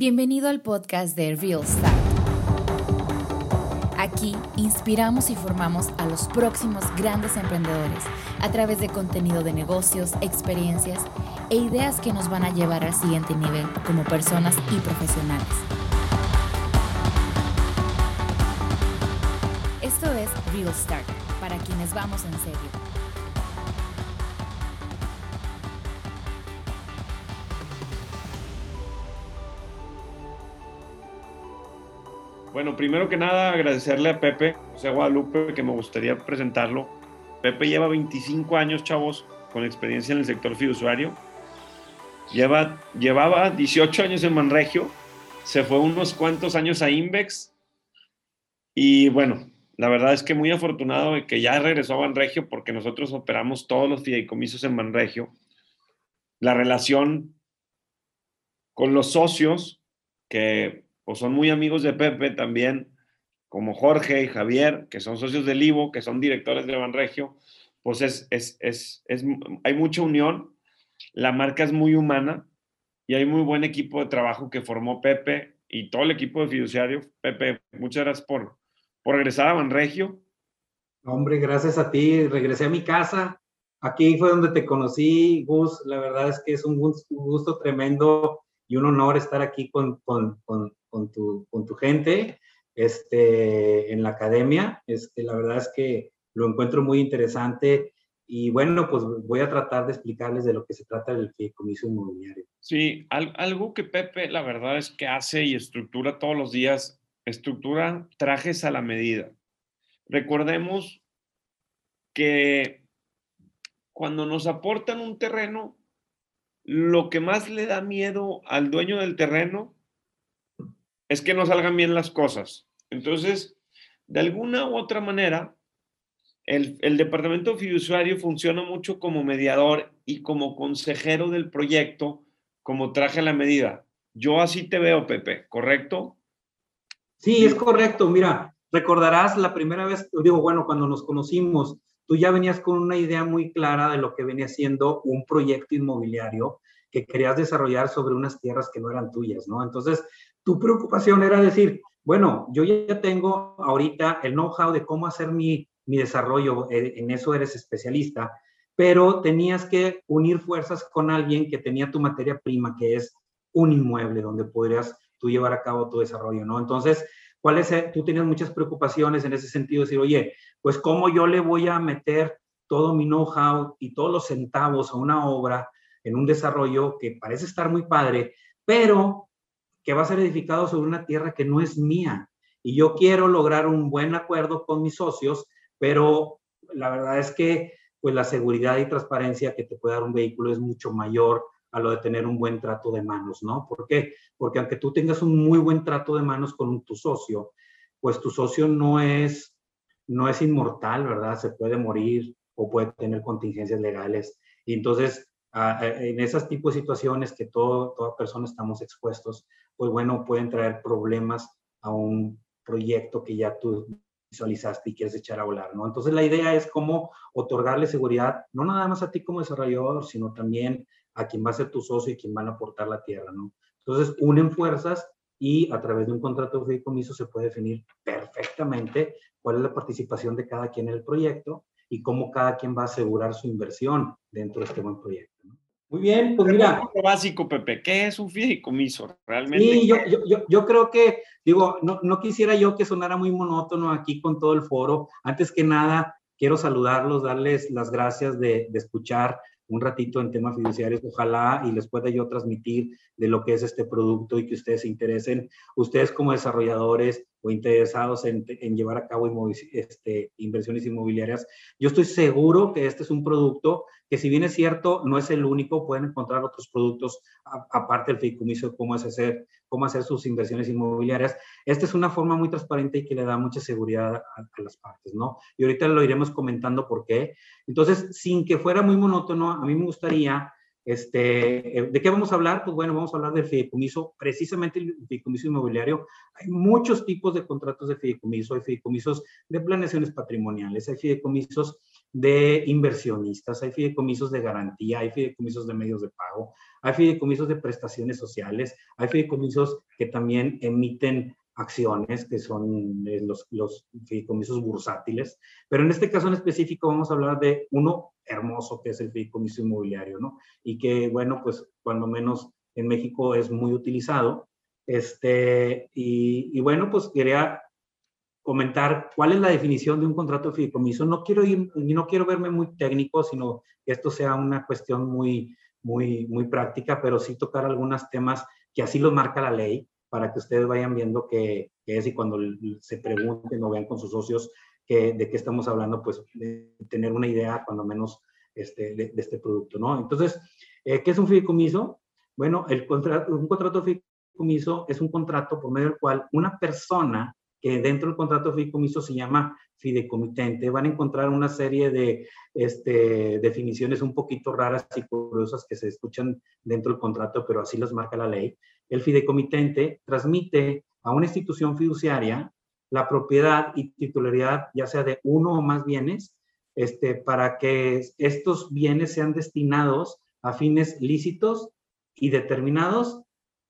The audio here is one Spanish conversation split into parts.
Bienvenido al podcast de Real Start. Aquí inspiramos y formamos a los próximos grandes emprendedores a través de contenido de negocios, experiencias e ideas que nos van a llevar al siguiente nivel como personas y profesionales. Esto es Real Start, para quienes vamos en serio. Bueno, primero que nada agradecerle a Pepe, José Guadalupe, que me gustaría presentarlo. Pepe lleva 25 años, chavos, con experiencia en el sector fiduciario. Lleva, llevaba 18 años en Manregio, se fue unos cuantos años a Invex y bueno, la verdad es que muy afortunado de que ya regresó a Manregio porque nosotros operamos todos los fideicomisos en Manregio. La relación con los socios, que pues son muy amigos de Pepe también, como Jorge y Javier, que son socios del Ivo, que son directores de Banregio, pues es, es, es, es, hay mucha unión, la marca es muy humana y hay muy buen equipo de trabajo que formó Pepe y todo el equipo de fiduciario. Pepe, muchas gracias por, por regresar a Banregio. Hombre, gracias a ti, regresé a mi casa. Aquí fue donde te conocí, Gus. La verdad es que es un gusto, tremendo y un honor estar aquí con, con, con tu, con tu gente este, en la academia. Este, la verdad es que lo encuentro muy interesante y bueno, pues voy a tratar de explicarles de lo que se trata el fideicomiso inmobiliario. Sí, algo que Pepe la verdad es que hace y estructura todos los días, estructura trajes a la medida. Recordemos que cuando nos aportan un terreno, lo que más le da miedo al dueño del terreno es que no salgan bien las cosas. Entonces, de alguna u otra manera, el, departamento fiduciario funciona mucho como mediador y como consejero del proyecto, como traje la medida. Yo así te veo, Pepe, ¿correcto? Sí, es correcto. Mira, recordarás la primera vez, digo, bueno, cuando nos conocimos, tú ya venías con una idea muy clara de lo que venía siendo un proyecto inmobiliario que querías desarrollar sobre unas tierras que no eran tuyas, ¿no? Entonces, tu preocupación era decir, bueno, yo ya tengo ahorita el know-how de cómo hacer mi, mi desarrollo, eh, en eso eres especialista, pero tenías que unir fuerzas con alguien que tenía tu materia prima, que es un inmueble donde podrías tú llevar a cabo tu desarrollo, ¿no? Entonces, ¿cuál es? Tú tenías muchas preocupaciones en ese sentido, decir, oye, pues cómo yo le voy a meter todo mi know-how y todos los centavos a una obra en un desarrollo que parece estar muy padre, pero que va a ser edificado sobre una tierra que no es mía. Y yo quiero lograr un buen acuerdo con mis socios, pero la verdad es que pues la seguridad y transparencia que te puede dar un vehículo es mucho mayor a lo de tener un buen trato de manos, ¿no? ¿Por qué? Porque aunque tú tengas un muy buen trato de manos con tu socio, pues tu socio no es, no es inmortal, ¿verdad? Se puede morir o puede tener contingencias legales. Y entonces en esas tipos de situaciones que todo, toda persona estamos expuestos, pues bueno, pueden traer problemas a un proyecto que ya tú visualizaste y quieres echar a volar, ¿no? Entonces la idea es cómo otorgarle seguridad, no nada más a ti como desarrollador, sino también a quien va a ser tu socio y quien van a aportar la tierra, ¿no? Entonces unen fuerzas y a través de un contrato de fideicomiso se puede definir perfectamente cuál es la participación de cada quien en el proyecto y cómo cada quien va a asegurar su inversión dentro de este buen proyecto. Muy bien, pues mira. Básico, Pepe, ¿qué es un fideicomiso realmente? Sí, yo, yo, yo, creo que, digo, no, no quisiera yo que sonara muy monótono aquí con todo el foro. Antes que nada, quiero saludarlos, darles las gracias de, de escuchar un ratito en temas fiduciarios, ojalá y les pueda yo transmitir de lo que es este producto y que ustedes se interesen, ustedes como desarrolladores o interesados en, en llevar a cabo este, inversiones inmobiliarias. Yo estoy seguro que este es un producto que si bien es cierto, no es el único, pueden encontrar otros productos aparte del fideicomiso, cómo es hacer, cómo hacer sus inversiones inmobiliarias. Esta es una forma muy transparente y que le da mucha seguridad a, a, las partes, ¿no? Y ahorita lo iremos comentando por qué. Entonces, sin que fuera muy monótono, a mí me gustaría este, eh, ¿De qué vamos a hablar? Pues bueno, vamos a hablar del fideicomiso, precisamente el fideicomiso inmobiliario. Hay muchos tipos de contratos de fideicomiso, hay fideicomisos de planeaciones patrimoniales, hay fideicomisos de inversionistas, hay fideicomisos de garantía, hay fideicomisos de medios de pago, hay fideicomisos de prestaciones sociales, hay fideicomisos que también emiten acciones, que son eh, los, los fideicomisos bursátiles, pero en este caso en específico vamos a hablar de uno hermoso que es el fideicomiso inmobiliario, ¿no? Y que, bueno, pues cuando menos en México es muy utilizado. Este, y, y bueno, pues quería comentar cuál es la definición de un contrato de fideicomiso. No quiero ir, no quiero verme muy técnico, sino que esto sea una cuestión muy, muy, muy práctica, pero sí tocar algunos temas que así los marca la ley para que ustedes vayan viendo qué, es y cuando se pregunten o vean con sus socios que, de qué estamos hablando, pues de tener una idea cuando menos este, de, este producto, ¿no? Entonces, eh, ¿qué es un fideicomiso? Bueno, el contrato, un contrato de fideicomiso es un contrato por medio del cual una persona que dentro del contrato de fideicomiso se llama fideicomitente. Van a encontrar una serie de este, definiciones un poquito raras y curiosas que se escuchan dentro del contrato, pero así los marca la ley. El fideicomitente transmite a una institución fiduciaria la propiedad y titularidad, ya sea de uno o más bienes, este, para que estos bienes sean destinados a fines lícitos y determinados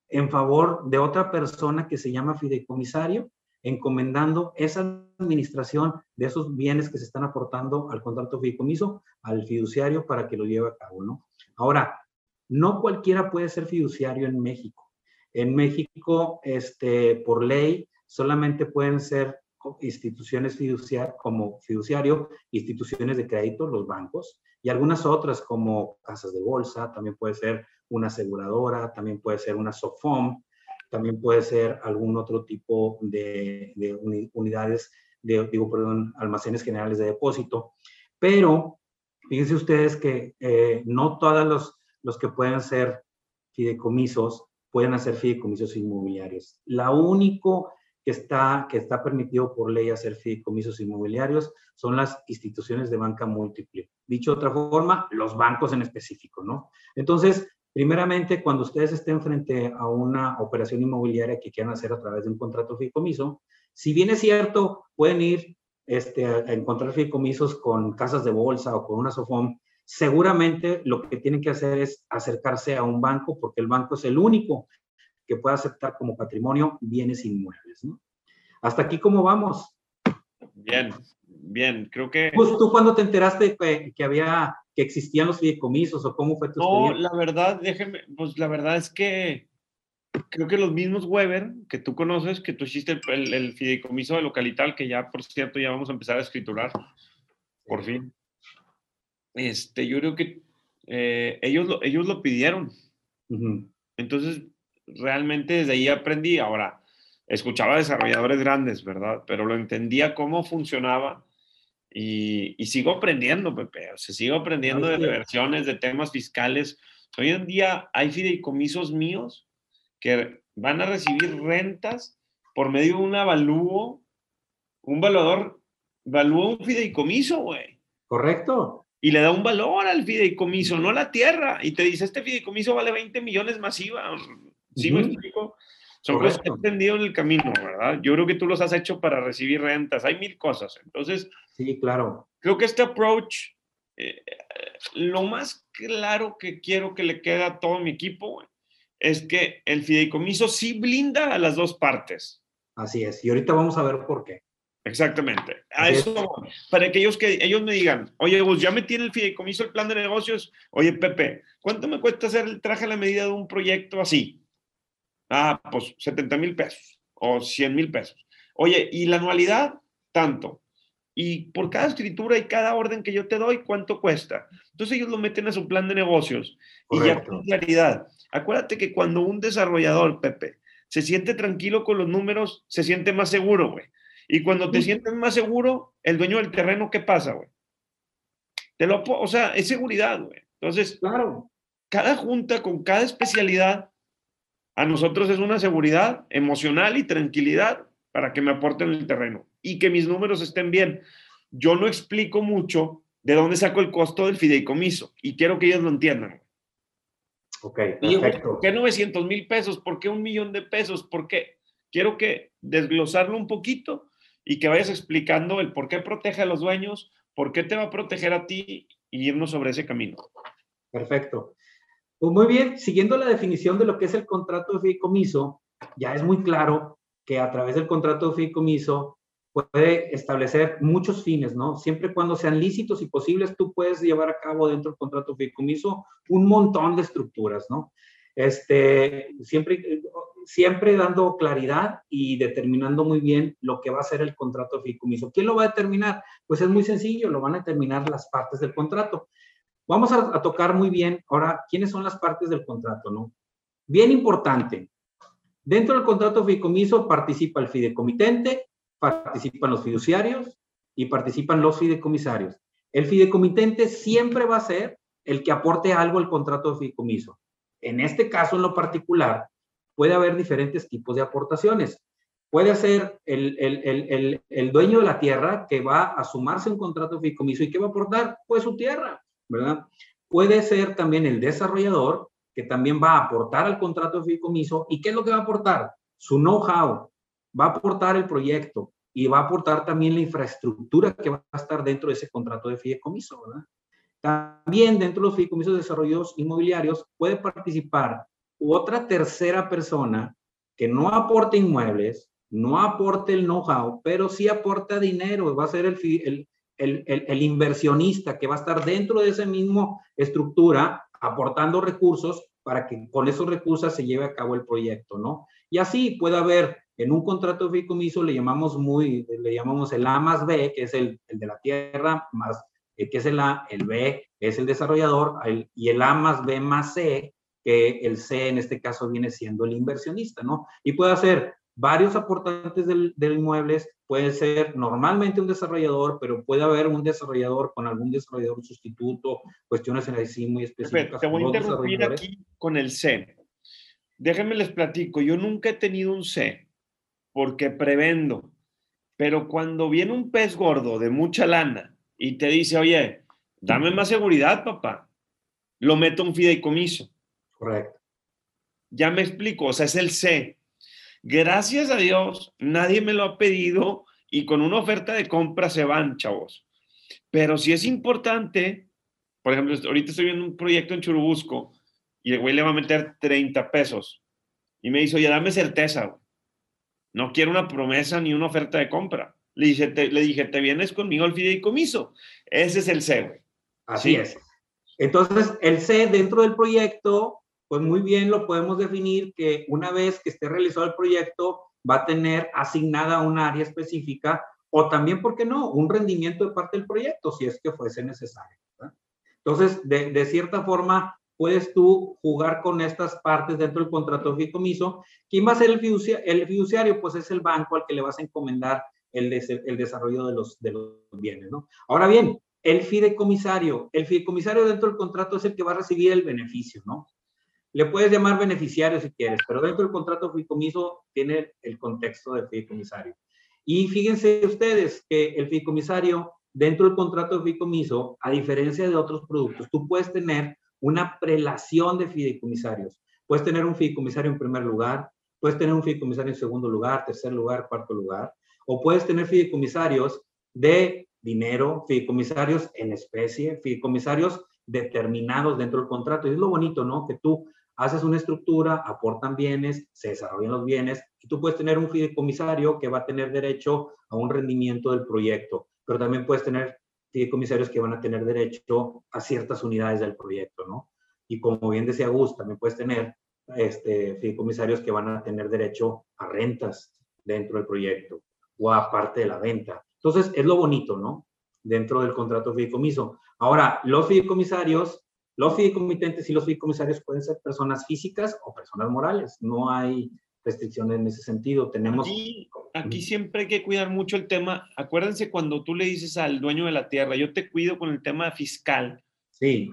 en favor de otra persona que se llama fideicomisario encomendando esa administración de esos bienes que se están aportando al contrato fideicomiso al fiduciario para que lo lleve a cabo, ¿no? Ahora, no cualquiera puede ser fiduciario en México. En México, este, por ley, solamente pueden ser instituciones fiduciarias como fiduciario, instituciones de crédito, los bancos, y algunas otras como casas de bolsa, también puede ser una aseguradora, también puede ser una SOFOM, también puede ser algún otro tipo de, unidades, de, digo, perdón, almacenes generales de depósito. Pero fíjense ustedes que eh, no todos los, los que pueden ser fideicomisos pueden hacer fideicomisos inmobiliarios. La único que está, que está permitido por ley hacer fideicomisos inmobiliarios son las instituciones de banca múltiple. Dicho de otra forma, los bancos en específico, ¿no? Entonces, Primeramente, cuando ustedes estén frente a una operación inmobiliaria que quieran hacer a través de un contrato fideicomiso, si bien es cierto, pueden ir este, a encontrar fideicomisos con casas de bolsa o con una SOFOM, seguramente lo que tienen que hacer es acercarse a un banco porque el banco es el único que puede aceptar como patrimonio bienes inmuebles. Hasta aquí, ¿cómo vamos? Bien, bien, creo que... Pues tú cuando te enteraste que, que había que existían los fideicomisos o cómo fue tu No, la verdad, déjeme, pues la verdad es que creo que los mismos Weber que tú conoces, que tú hiciste el, fideicomiso de localital, que ya, por cierto, ya vamos a empezar a escriturar, por fin. Este, yo creo que eh, ellos, lo, ellos lo pidieron. Entonces, realmente desde ahí aprendí. Ahora, escuchaba desarrolladores grandes, ¿verdad? Pero lo entendía cómo funcionaba y, sigo aprendiendo, Pepe. O sea, sigo aprendiendo de reversiones, de temas fiscales. Hoy en día hay fideicomisos míos que van a recibir rentas por medio de un avalúo, un valor, valúa un fideicomiso, güey. Correcto. Y le da un valor al fideicomiso, no la tierra. Y te dice, este fideicomiso vale 20 millones masiva. ¿Sí me explico? Son cosas que he entendido en el camino, ¿verdad? Yo creo que tú los has hecho para recibir rentas. Hay mil cosas. Entonces, sí, claro. Creo que este approach, eh, lo más claro que quiero que le quede a todo mi equipo es que el fideicomiso sí blinda a las dos partes. Así es. Y ahorita vamos a ver por qué. Exactamente. A eso, para que ellos, que ellos me digan, oye, vos ya me tiene el fideicomiso, el plan de negocios. Oye, Pepe, ¿cuánto me cuesta hacer el traje a la medida de un proyecto así? Ah, pues 70 mil pesos o 100 mil pesos. Oye, ¿y la anualidad? Tanto. Y por cada escritura y cada orden que yo te doy, ¿cuánto cuesta? Entonces ellos lo meten a su plan de negocios y ya con claridad. Acuérdate que cuando un desarrollador, Pepe, se siente tranquilo con los números, se siente más seguro, güey. Y cuando te sientes más seguro, el dueño del terreno, ¿qué pasa, güey? Te lo, o sea, es seguridad, güey. Entonces, claro. cada junta con cada especialidad a nosotros es una seguridad emocional y tranquilidad para que me aporten el terreno y que mis números estén bien. Yo no explico mucho de dónde saco el costo del fideicomiso y quiero que ellos lo entiendan. Ok, perfecto. ¿Por qué 900 mil pesos? ¿Por qué un millón de pesos? ¿Por qué? Quiero que desglosarlo un poquito y que vayas explicando el por qué protege a los dueños, ¿por qué te va a proteger a ti y irnos sobre ese camino? Perfecto. Pues muy bien, siguiendo la definición de lo que es el contrato de fideicomiso, ya es muy claro que a través del contrato de fideicomiso puede establecer muchos fines, ¿no? Siempre cuando sean lícitos y posibles, tú puedes llevar a cabo dentro del contrato de fideicomiso un montón de estructuras, ¿no? Este, siempre, siempre dando claridad y determinando muy bien lo que va a ser el contrato de fideicomiso. ¿Quién lo va a determinar? Pues es muy sencillo, lo van a determinar las partes del contrato. Vamos a, tocar muy bien ahora quiénes son las partes del contrato, ¿no? Bien importante. Dentro del contrato de fideicomiso participa el fideicomitente, participan los fiduciarios y participan los fideicomisarios. El fideicomitente siempre va a ser el que aporte algo al contrato de fideicomiso. En este caso, en lo particular, puede haber diferentes tipos de aportaciones. Puede ser el, el, el, dueño de la tierra que va a sumarse un contrato de fideicomiso y que va a aportar pues su tierra. ¿verdad? Puede ser también el desarrollador, que también va a aportar al contrato de fideicomiso. ¿Y qué es lo que va a aportar? Su know-how, va a aportar el proyecto y va a aportar también la infraestructura que va a estar dentro de ese contrato de fideicomiso, ¿verdad? También dentro de los fideicomisos de desarrollos inmobiliarios puede participar otra tercera persona que no aporte inmuebles, no aporte el know-how, pero sí aporta dinero, va a ser el, el, inversionista que va a estar dentro de esa misma estructura aportando recursos para que con esos recursos se lleve a cabo el proyecto, ¿no? Y así puede haber en un contrato de fideicomiso le llamamos muy, le llamamos el A más B, que es el, el de la tierra, más, eh, que es el A, el B es el desarrollador, y el A más B más C, que el C en este caso viene siendo el inversionista, ¿no? Y puede hacer varios aportantes del, del inmueble, puede ser normalmente un desarrollador, pero puede haber un desarrollador con algún desarrollador sustituto, cuestiones así muy específicas. Te voy a interrumpir aquí con el C. Déjenme les platico, yo nunca he tenido un C porque prevendo, pero cuando viene un pez gordo de mucha lana y te dice, oye, dame más seguridad, papá, lo meto en fideicomiso. Correcto. Ya me explico, o sea, es el C Gracias a Dios, nadie me lo ha pedido y con una oferta de compra se van, chavos. Pero si es importante, por ejemplo, ahorita estoy viendo un proyecto en Churubusco y el güey le va a meter 30 pesos y me dice, oye, dame certeza, no quiero una promesa ni una oferta de compra. Le dije, te, le dije, te vienes conmigo al fideicomiso. Ese es el C, güey. Así es. Entonces, el C dentro del proyecto pues muy bien lo podemos definir que una vez que esté realizado el proyecto va a tener asignada una área específica o también, ¿por qué no?, un rendimiento de parte del proyecto si es que fuese necesario. Entonces, de, cierta forma, puedes tú jugar con estas partes dentro del contrato de fideicomiso. ¿Quién va a ser el fiduciario? El fiduciario, pues es el banco al que le vas a encomendar el, desarrollo de los, de los bienes, ¿no? Ahora bien, el fideicomisario, el fideicomisario dentro del contrato es el que va a recibir el beneficio, ¿no? Le puedes llamar beneficiario si quieres, pero dentro del contrato de fideicomiso tiene el contexto del fideicomisario. Y fíjense ustedes que el fideicomisario, dentro del contrato de fideicomiso, a diferencia de otros productos, tú puedes tener una prelación de fideicomisarios. Puedes tener un fideicomisario en primer lugar, puedes tener un fideicomisario en segundo lugar, tercer lugar, cuarto lugar, o puedes tener fideicomisarios de dinero, fideicomisarios en especie, fideicomisarios determinados dentro del contrato. Y es lo bonito, ¿no? Que tú haces una estructura, aportan bienes, se desarrollan los bienes y tú puedes tener un fideicomisario que va a tener derecho a un rendimiento del proyecto, pero también puedes tener fideicomisarios que van a tener derecho a ciertas unidades del proyecto, ¿no? Y como bien decía Gus, también puedes tener este, fideicomisarios que van a tener derecho a rentas dentro del proyecto o a parte de la venta. Entonces, es lo bonito, ¿no? Dentro del contrato fideicomiso. Ahora, los fideicomisarios los fideicomitentes y los fideicomisarios pueden ser personas físicas o personas morales. No hay restricciones en ese sentido. Tenemos... Aquí, siempre hay que cuidar mucho el tema. Acuérdense cuando tú le dices al dueño de la tierra, yo te cuido con el tema fiscal. Sí.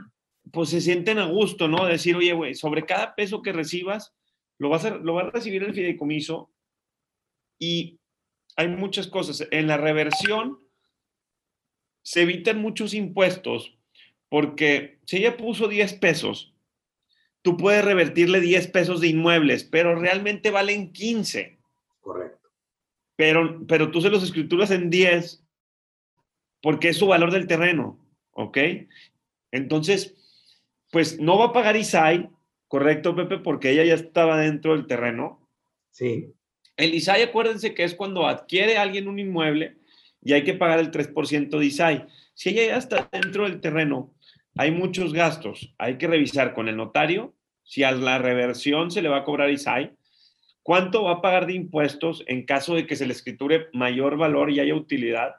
Pues se sienten a gusto, ¿no? Decir, oye, güey, sobre cada peso que recibas, lo vas, a, lo vas a recibir el fideicomiso y hay muchas cosas. En la reversión se evitan muchos impuestos porque si ella puso 10 pesos, tú puedes revertirle 10 pesos de inmuebles, pero realmente valen 15. Correcto. Pero, pero tú se los escrituras en 10, porque es su valor del terreno, ¿ok? Entonces, pues no va a pagar ISAI, ¿correcto, Pepe? Porque ella ya estaba dentro del terreno. Sí. El ISAI, acuérdense que es cuando adquiere alguien un inmueble y hay que pagar el 3% de ISAI. Si ella ya está dentro del terreno, hay muchos gastos. Hay que revisar con el notario si a la reversión se le va a cobrar ISAI, cuánto va a pagar de impuestos en caso de que se le escriture mayor valor y haya utilidad.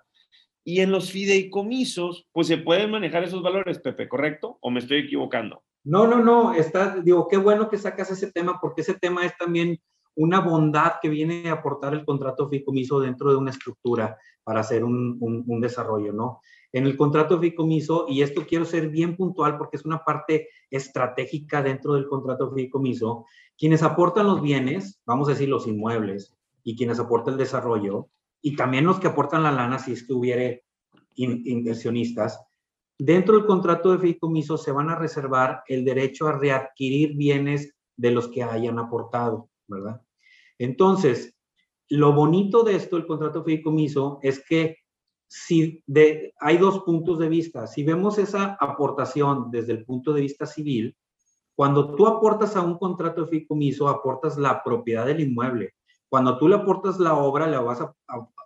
Y en los fideicomisos, pues se pueden manejar esos valores, Pepe, ¿correcto? ¿O me estoy equivocando? No, no, no, está, digo, qué bueno que sacas ese tema porque ese tema es también una bondad que viene a aportar el contrato fideicomiso dentro de una estructura para hacer un, un, desarrollo, ¿no? En el contrato fideicomiso, y esto quiero ser bien puntual porque es una parte estratégica dentro del contrato fideicomiso, quienes aportan los bienes, vamos a decir los inmuebles, y quienes aportan el desarrollo, y también los que aportan la lana si es que hubiere inversionistas, dentro del contrato de fideicomiso se van a reservar el derecho a readquirir bienes de los que hayan aportado, ¿verdad? Entonces, lo bonito de esto, el contrato fideicomiso, es que si de, hay dos puntos de vista. Si vemos esa aportación desde el punto de vista civil, cuando tú aportas a un contrato de fideicomiso, aportas la propiedad del inmueble. Cuando tú le aportas la obra, le vas a,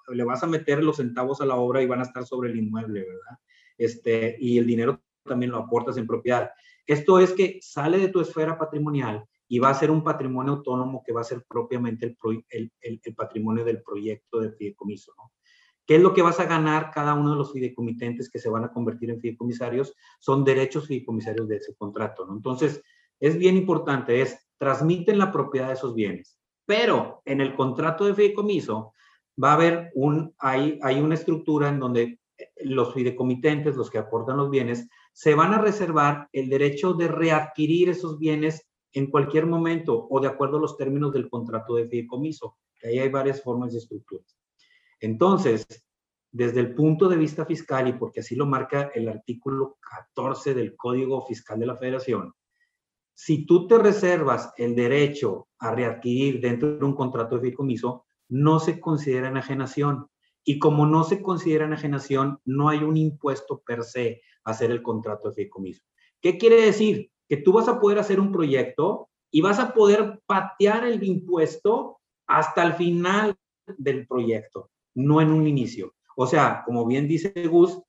le vas a meter los centavos a la obra y van a estar sobre el inmueble, ¿verdad? Este, y el dinero también lo aportas en propiedad. Esto es que sale de tu esfera patrimonial y va a ser un patrimonio autónomo que va a ser propiamente el, el, el, patrimonio del proyecto de fideicomiso. ¿no? ¿Qué es lo que vas a ganar cada uno de los fideicomitentes que se van a convertir en fideicomisarios? Son derechos fideicomisarios de ese contrato. ¿no? Entonces, es bien importante, es transmiten la propiedad de esos bienes. Pero en el contrato de fideicomiso va a haber un, hay, hay una estructura en donde los fideicomitentes, los que aportan los bienes, se van a reservar el derecho de readquirir esos bienes en cualquier momento o de acuerdo a los términos del contrato de fideicomiso. Ahí hay varias formas de estructuras. Entonces, desde el punto de vista fiscal, y porque así lo marca el artículo 14 del Código Fiscal de la Federación, si tú te reservas el derecho a readquirir dentro de un contrato de fideicomiso, no se considera enajenación. Y como no se considera enajenación, no hay un impuesto per se a hacer el contrato de fideicomiso. ¿Qué quiere decir? que tú vas a poder hacer un proyecto y vas a poder patear el impuesto hasta el final del proyecto, no en un inicio. O sea, como bien dice Gus,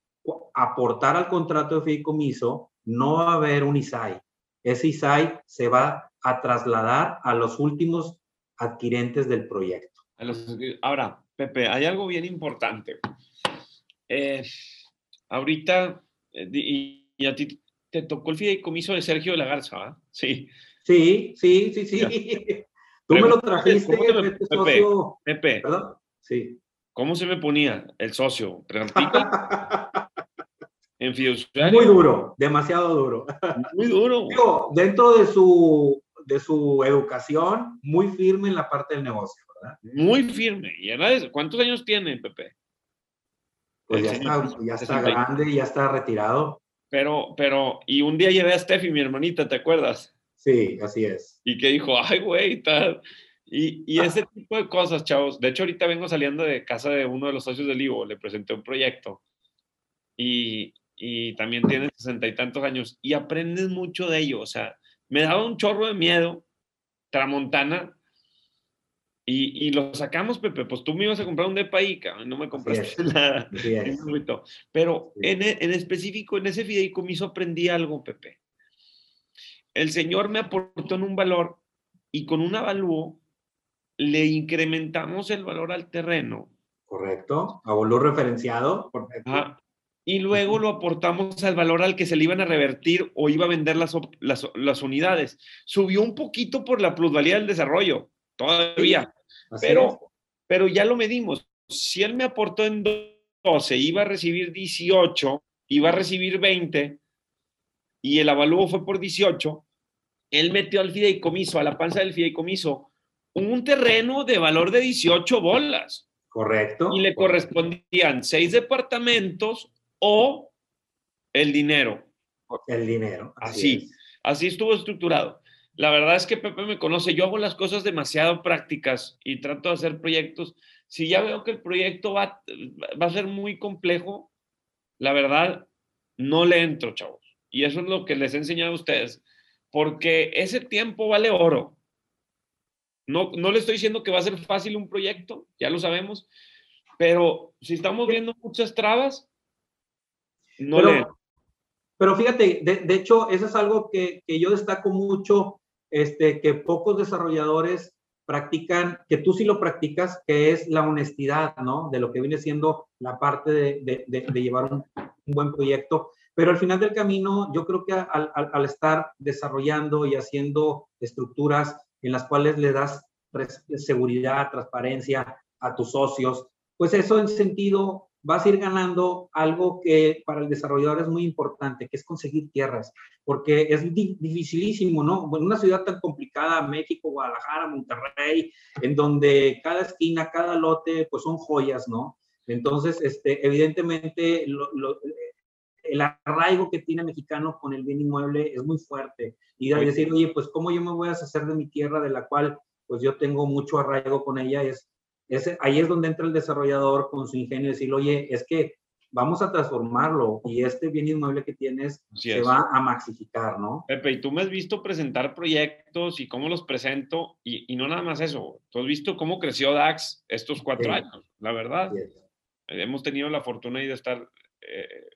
aportar al contrato de fideicomiso no va a haber un ISAI. Ese ISAI se va a trasladar a los últimos adquirentes del proyecto. Ahora, Pepe, hay algo bien importante. Eh, ahorita, eh, y, y, a ti te tocó el fideicomiso de Sergio de la Garza, ¿verdad? Sí. Sí, sí, sí, sí. Tú me lo trajiste, Pepe, socio. Pepe, ¿Perdón? Sí. ¿Cómo se me ponía el socio? en fiduciario. Muy duro, demasiado duro. Muy duro. Digo, dentro de su, de su educación, muy firme en la parte del negocio, ¿verdad? Muy firme. ¿Y cuántos años tiene, Pepe? Pues ya está, ya está grande, ya está retirado. Pero, pero, y un día llevé a Steffi, mi hermanita, ¿te acuerdas? Sí, así es. Y que dijo, ay, güey, tal. Y, y ese tipo de cosas, chavos. De hecho, ahorita vengo saliendo de casa de uno de los socios del Ivo, le presenté un proyecto. Y, y también tiene sesenta y tantos años. Y aprendes mucho de ello. O sea, me daba un chorro de miedo, Tramontana, y, y, lo sacamos, Pepe, pues tú me ibas a comprar un depa ahí, no me compraste nada. Pero en, e, en, específico, en ese fideicomiso aprendí algo, Pepe. El señor me aportó en un valor y con un avalúo le incrementamos el valor al terreno. Correcto, a valor referenciado. Y luego lo aportamos al valor al que se le iban a revertir o iba a vender las, las, las unidades. Subió un poquito por la plusvalía del desarrollo todavía. pero, pero ya lo medimos. Si él me aportó en 12, iba a recibir 18, iba a recibir 20 y el avalúo fue por 18, él metió al fideicomiso, a la panza del fideicomiso, un terreno de valor de 18 bolas. Correcto. Y le correspondían seis departamentos o el dinero. El dinero. Así, así estuvo estructurado. La verdad es que Pepe me conoce, yo hago las cosas demasiado prácticas y trato de hacer proyectos. Si ya veo que el proyecto va, va a ser muy complejo, la verdad, no le entro, chavos. Y eso es lo que les he enseñado a ustedes, porque ese tiempo vale oro. No, no le estoy diciendo que va a ser fácil un proyecto, ya lo sabemos, pero si estamos viendo muchas trabas, no pero, le... Pero fíjate, de, de, hecho, eso es algo que, que yo destaco mucho, este, que pocos desarrolladores practican, que tú sí lo practicas, que es la honestidad, ¿no? De lo que viene siendo la parte de, de, de llevar un, un, buen proyecto. Pero al final del camino, yo creo que al, al, al, estar desarrollando y haciendo estructuras en las cuales le das seguridad, transparencia a tus socios, pues eso en sentido vas a ir ganando algo que para el desarrollador es muy importante, que es conseguir tierras, porque es di dificilísimo, ¿no? En una ciudad tan complicada, México, Guadalajara, Monterrey, en donde cada esquina, cada lote, pues son joyas, ¿no? Entonces, este, evidentemente, lo, lo, el arraigo que tiene el mexicano con el bien inmueble es muy fuerte. Y de decir, oye, pues, ¿cómo yo me voy a deshacer de mi tierra de la cual, pues, yo tengo mucho arraigo con ella? Es, es, ahí es donde entra el desarrollador con su ingenio y decir, oye, es que vamos a transformarlo y este bien inmueble que tienes Así se es. va a maxificar, ¿no? Pepe, y tú me has visto presentar proyectos y cómo los presento y, y no nada más eso, tú has visto cómo creció DAX estos cuatro sí. años, la verdad. Hemos tenido la fortuna de estar eh,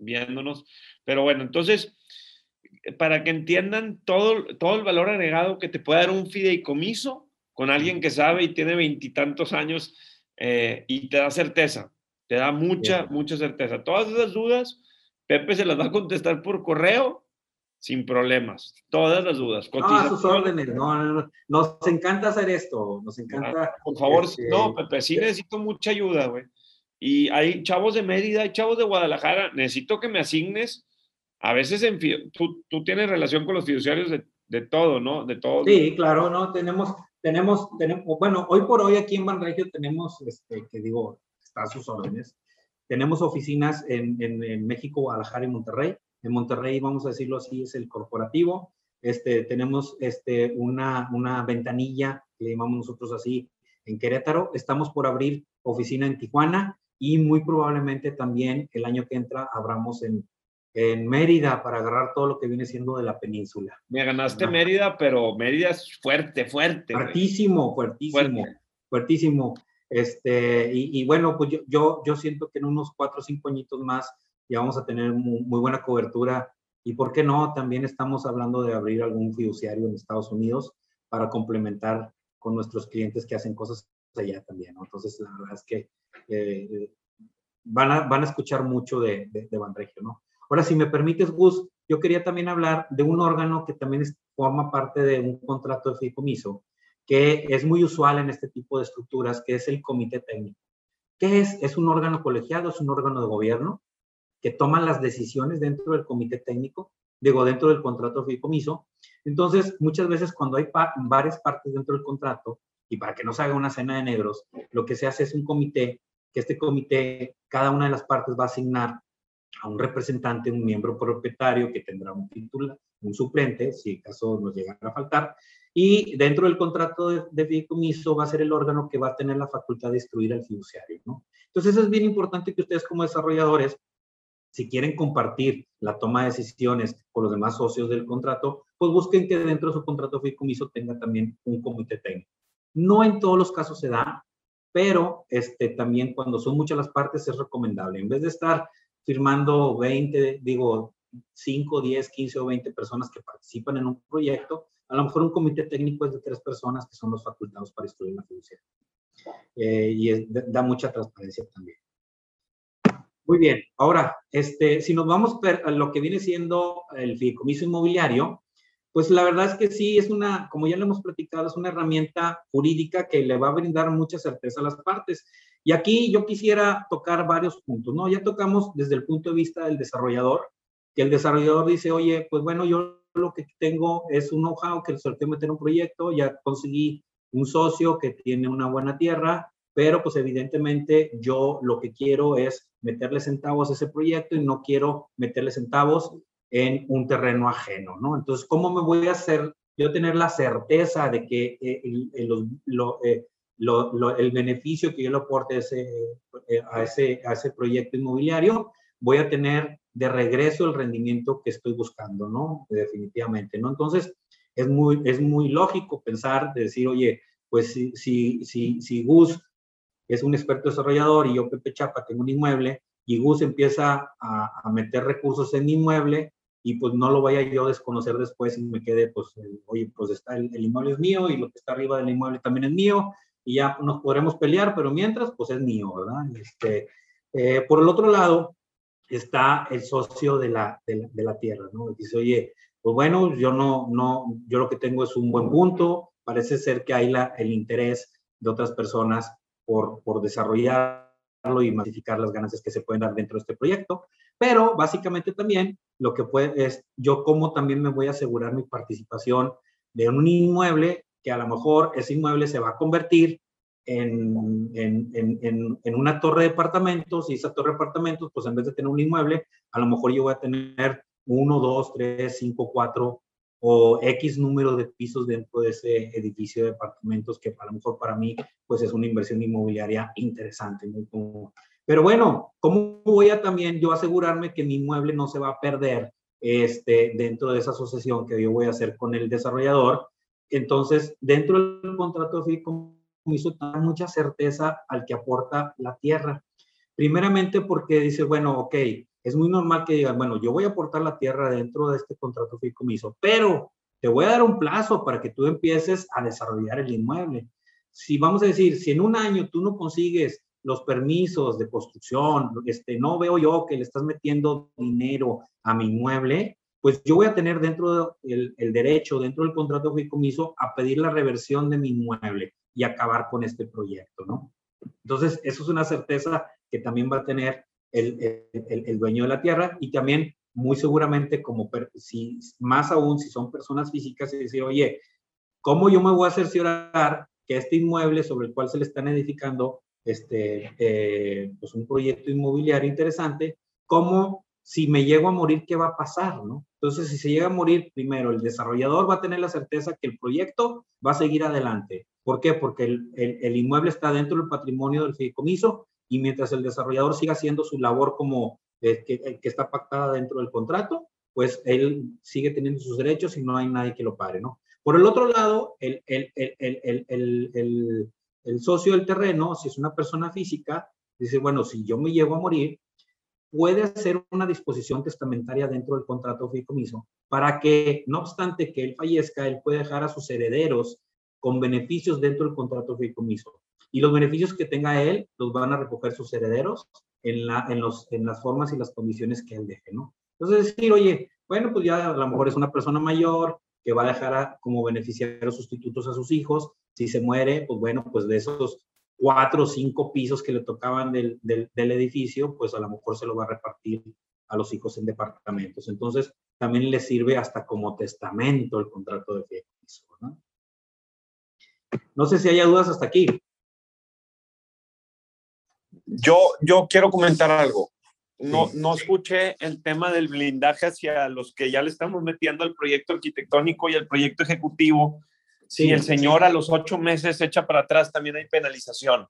viéndonos, pero bueno, entonces, para que entiendan todo, todo el valor agregado que te puede dar un fideicomiso con alguien que sabe y tiene veintitantos años eh, y te da certeza, te da mucha, mucha certeza. Todas esas dudas, Pepe se las va a contestar por correo sin problemas. Todas las dudas. No, a sus órdenes. No, no, no, Nos encanta hacer esto. Nos encanta. Ah, por favor, este... no, Pepe, sí necesito mucha ayuda, güey. Y hay chavos de Mérida, hay chavos de Guadalajara. Necesito que me asignes. A veces en, tú, tú tienes relación con los fiduciarios de, de todo, ¿no? De todo. Sí, claro, no. Tenemos, tenemos, tenemos, bueno, hoy por hoy aquí en Banregio tenemos, este, que digo, está a sus órdenes. Tenemos oficinas en, en, en, México, Guadalajara y Monterrey. En Monterrey, vamos a decirlo así, es el corporativo. Este, tenemos este, una, una ventanilla, le llamamos nosotros así, en Querétaro. Estamos por abrir oficina en Tijuana y muy probablemente también el año que entra abramos en, en Mérida para agarrar todo lo que viene siendo de la península. Me ganaste. Mérida, pero Mérida es fuerte, fuerte. Fuertísimo, fuertísimo, fuerte. fuertísimo. Este, y, y, bueno, pues yo, yo, yo siento que en unos cuatro o cinco añitos más ya vamos a tener muy, muy, buena cobertura. Y por qué no, también estamos hablando de abrir algún fiduciario en Estados Unidos para complementar con nuestros clientes que hacen cosas allá también. ¿no? Entonces, la verdad es que eh, van, a, van a escuchar mucho de, de, de Banregio, ¿no? Ahora, si me permites, Gus, yo quería también hablar de un órgano que también es, forma parte de un contrato de fideicomiso, que es muy usual en este tipo de estructuras, que es el comité técnico. ¿Qué es? Es un órgano colegiado, es un órgano de gobierno que toma las decisiones dentro del comité técnico, digo, dentro del contrato de fideicomiso. Entonces, muchas veces cuando hay pa varias partes dentro del contrato, y para que no se haga una cena de negros, lo que se hace es un comité, que este comité, cada una de las partes va a asignar a un representante, un miembro propietario que tendrá un título, un suplente, si acaso nos llegara a faltar, y dentro del contrato de, de fideicomiso va a ser el órgano que va a tener la facultad de instruir al fiduciario, ¿no? Entonces es bien importante que ustedes como desarrolladores, si quieren compartir la toma de decisiones con los demás socios del contrato, pues busquen que dentro de su contrato de fideicomiso tenga también un comité técnico. No en todos los casos se da, pero este, también cuando son muchas las partes es recomendable. En vez de estar firmando 20, digo, 5, 10, 15 o 20 personas que participan en un proyecto, a lo mejor un comité técnico es de tres personas que son los facultados para instruir la fiduciaria. Eh, y es, da mucha transparencia también. Muy bien, ahora, este, si nos vamos a lo que viene siendo el fideicomiso inmobiliario, pues la verdad es que sí, es una, como ya lo hemos platicado, es una herramienta jurídica que le va a brindar mucha certeza a las partes. Y aquí yo quisiera tocar varios puntos, ¿no? Ya tocamos desde el punto de vista del desarrollador, que el desarrollador dice, oye, pues bueno, yo lo que tengo es un know-how que solté meter un proyecto, ya conseguí un socio que tiene una buena tierra, pero pues evidentemente yo lo que quiero es meterle centavos a ese proyecto y no quiero meterle centavos en un terreno ajeno, ¿no? Entonces, ¿cómo me voy a hacer yo tener la certeza de que eh, el, lo, eh, lo, lo, el beneficio que yo le aporte ese, eh, a, ese, a ese proyecto inmobiliario? voy a tener de regreso el rendimiento que estoy buscando, ¿no? Definitivamente, ¿no? Entonces, es muy, es muy lógico pensar, de decir, oye, pues si, si, si, si Gus es un experto desarrollador y yo, Pepe Chapa, tengo un inmueble y Gus empieza a, a meter recursos en mi inmueble y pues no lo vaya yo a desconocer después y me quede, pues, oye, pues está el, el, inmueble es mío y lo que está arriba del inmueble también es mío y ya nos podremos pelear, pero mientras, pues es mío, ¿verdad? Este, eh, por el otro lado, está el socio de la, de la, de la tierra, ¿no? Dice, oye, pues bueno, yo no, no, yo lo que tengo es un buen punto, parece ser que hay la, el interés de otras personas por, por desarrollarlo y masificar las ganancias que se pueden dar dentro de este proyecto, pero básicamente también lo que puede es, yo como también me voy a asegurar mi participación de un inmueble que a lo mejor ese inmueble se va a convertir en, en, en, en, una torre de departamentos y esa torre de departamentos, pues en vez de tener un inmueble, a lo mejor yo voy a tener uno, dos, tres, cinco, cuatro o X número de pisos dentro de ese edificio de departamentos que a lo mejor para mí pues es una inversión inmobiliaria interesante, muy común. Pero bueno, ¿cómo voy a también yo asegurarme que mi inmueble no se va a perder este, dentro de esa asociación que yo voy a hacer con el desarrollador? Entonces, dentro del contrato de fideicomiso, da mucha certeza al que aporta la tierra. Primeramente porque dice, bueno, ok, es muy normal que digan, bueno, yo voy a aportar la tierra dentro de este contrato de fideicomiso, pero te voy a dar un plazo para que tú empieces a desarrollar el inmueble. Si vamos a decir, si en un año tú no consigues los permisos de construcción, este, no veo yo que le estás metiendo dinero a mi inmueble, pues yo voy a tener dentro del el derecho, dentro del contrato de fideicomiso, a pedir la reversión de mi inmueble y acabar con este proyecto, ¿no? Entonces, eso es una certeza que también va a tener el dueño de la tierra y también muy seguramente como si más aún si son personas físicas y decir, oye, ¿cómo yo me voy a cerciorar que este inmueble sobre el cual se le están edificando este, eh, pues un proyecto inmobiliario interesante, cómo si me llego a morir, ¿qué va a pasar? ¿no? Entonces, si se llega a morir, primero, el desarrollador va a tener la certeza que el proyecto va a seguir adelante. ¿Por qué? Porque el, el, el inmueble está dentro del patrimonio del fideicomiso y mientras el desarrollador siga haciendo su labor como eh, que, eh, que, está pactada dentro del contrato, pues él sigue teniendo sus derechos y no hay nadie que lo pare, ¿no? Por el otro lado, el, el, el, el socio del terreno, si es una persona física, dice, bueno, si yo me llevo a morir, puede hacer una disposición testamentaria dentro del contrato de fideicomiso para que, no obstante que él fallezca, él puede dejar a sus herederos con beneficios dentro del contrato de fideicomiso. Y los beneficios que tenga él los van a recoger sus herederos en, la, en, los, en las formas y las condiciones que él deje, ¿no? Entonces decir, oye, bueno, pues ya a lo mejor es una persona mayor que va a dejar a, como beneficiarios sustitutos a sus hijos. Si se muere, pues bueno, pues de esos cuatro o cinco pisos que le tocaban del, del, del, edificio, pues a lo mejor se lo va a repartir a los hijos en departamentos. Entonces, también le sirve hasta como testamento el contrato de fideicomiso, ¿no? No sé si haya dudas hasta aquí. Yo, yo quiero comentar algo. No, no escuché el tema del blindaje hacia los que ya le estamos metiendo al proyecto arquitectónico y al proyecto ejecutivo. Si sí, el señor sí. a los ocho meses echa para atrás, también hay penalización.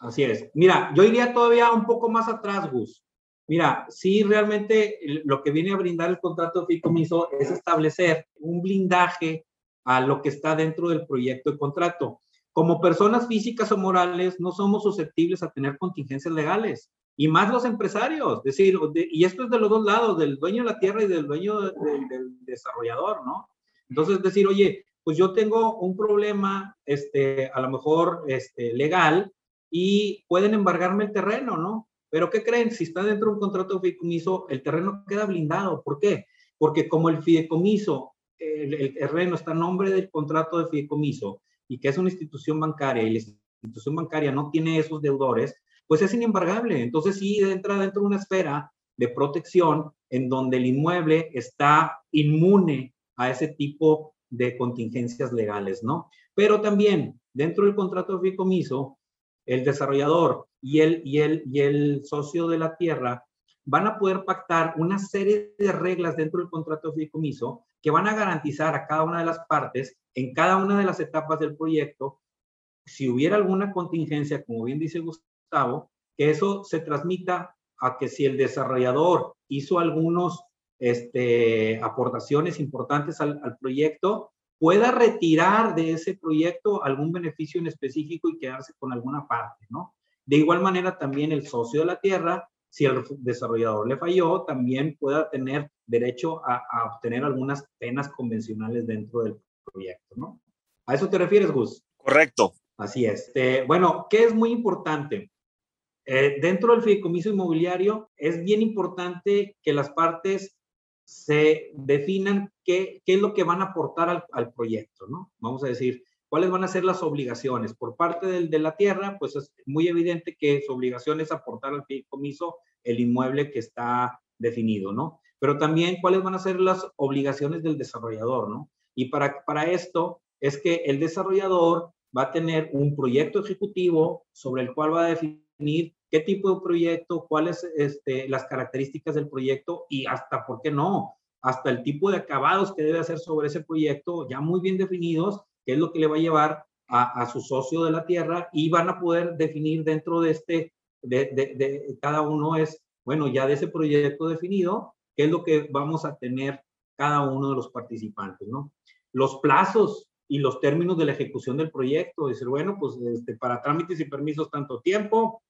Así es. Mira, yo iría todavía un poco más atrás, Gus. Mira, sí, realmente lo que viene a brindar el contrato de fideicomiso es establecer un blindaje a lo que está dentro del proyecto de contrato como personas físicas o morales no somos susceptibles a tener contingencias legales y más los empresarios, es decir, de, y esto es de los dos lados, del dueño de la tierra y del dueño de, de, del desarrollador, ¿no? Entonces, decir, oye, pues yo tengo un problema, este, a lo mejor, este, legal y pueden embargarme el terreno, ¿no? Pero ¿qué creen? Si está dentro de un contrato de fideicomiso, el terreno queda blindado. ¿Por qué? Porque como el fideicomiso, el, terreno está a nombre del contrato de fideicomiso, y que es una institución bancaria y la institución bancaria no tiene esos deudores, pues es inembargable. Entonces sí entra dentro de una esfera de protección en donde el inmueble está inmune a ese tipo de contingencias legales, ¿no? Pero también dentro del contrato de fideicomiso, el desarrollador y el, y, el, y el socio de la tierra van a poder pactar una serie de reglas dentro del contrato de fideicomiso que van a garantizar a cada una de las partes en cada una de las etapas del proyecto, si hubiera alguna contingencia, como bien dice Gustavo, que eso se transmita a que si el desarrollador hizo algunos este, aportaciones importantes al, al proyecto, pueda retirar de ese proyecto algún beneficio en específico y quedarse con alguna parte, ¿no? De igual manera, también el socio de la tierra, si el desarrollador le falló, también pueda tener derecho a, obtener algunas penas convencionales dentro del proyecto, ¿no? ¿A eso te refieres, Gus? Correcto. Así es. Este, bueno, ¿qué es muy importante? Eh, dentro del fideicomiso inmobiliario es bien importante que las partes se definan qué, qué es lo que van a aportar al, al, proyecto, ¿no? Vamos a decir, cuáles van a ser las obligaciones. Por parte del, de la tierra, pues es muy evidente que su obligación es aportar al fideicomiso el inmueble que está definido, ¿no? Pero también cuáles van a ser las obligaciones del desarrollador, ¿no? Y para, para esto es que el desarrollador va a tener un proyecto ejecutivo sobre el cual va a definir qué tipo de proyecto, cuáles este, las características del proyecto y hasta, ¿por qué no? Hasta el tipo de acabados que debe hacer sobre ese proyecto ya muy bien definidos, que es lo que le va a llevar a, a su socio de la tierra y van a poder definir dentro de este, de, de, de, cada uno es, bueno, ya de ese proyecto definido, qué es lo que vamos a tener cada uno de los participantes, ¿no? Los plazos y los términos de la ejecución del proyecto, decir, bueno, pues este, para trámites y permisos tanto tiempo,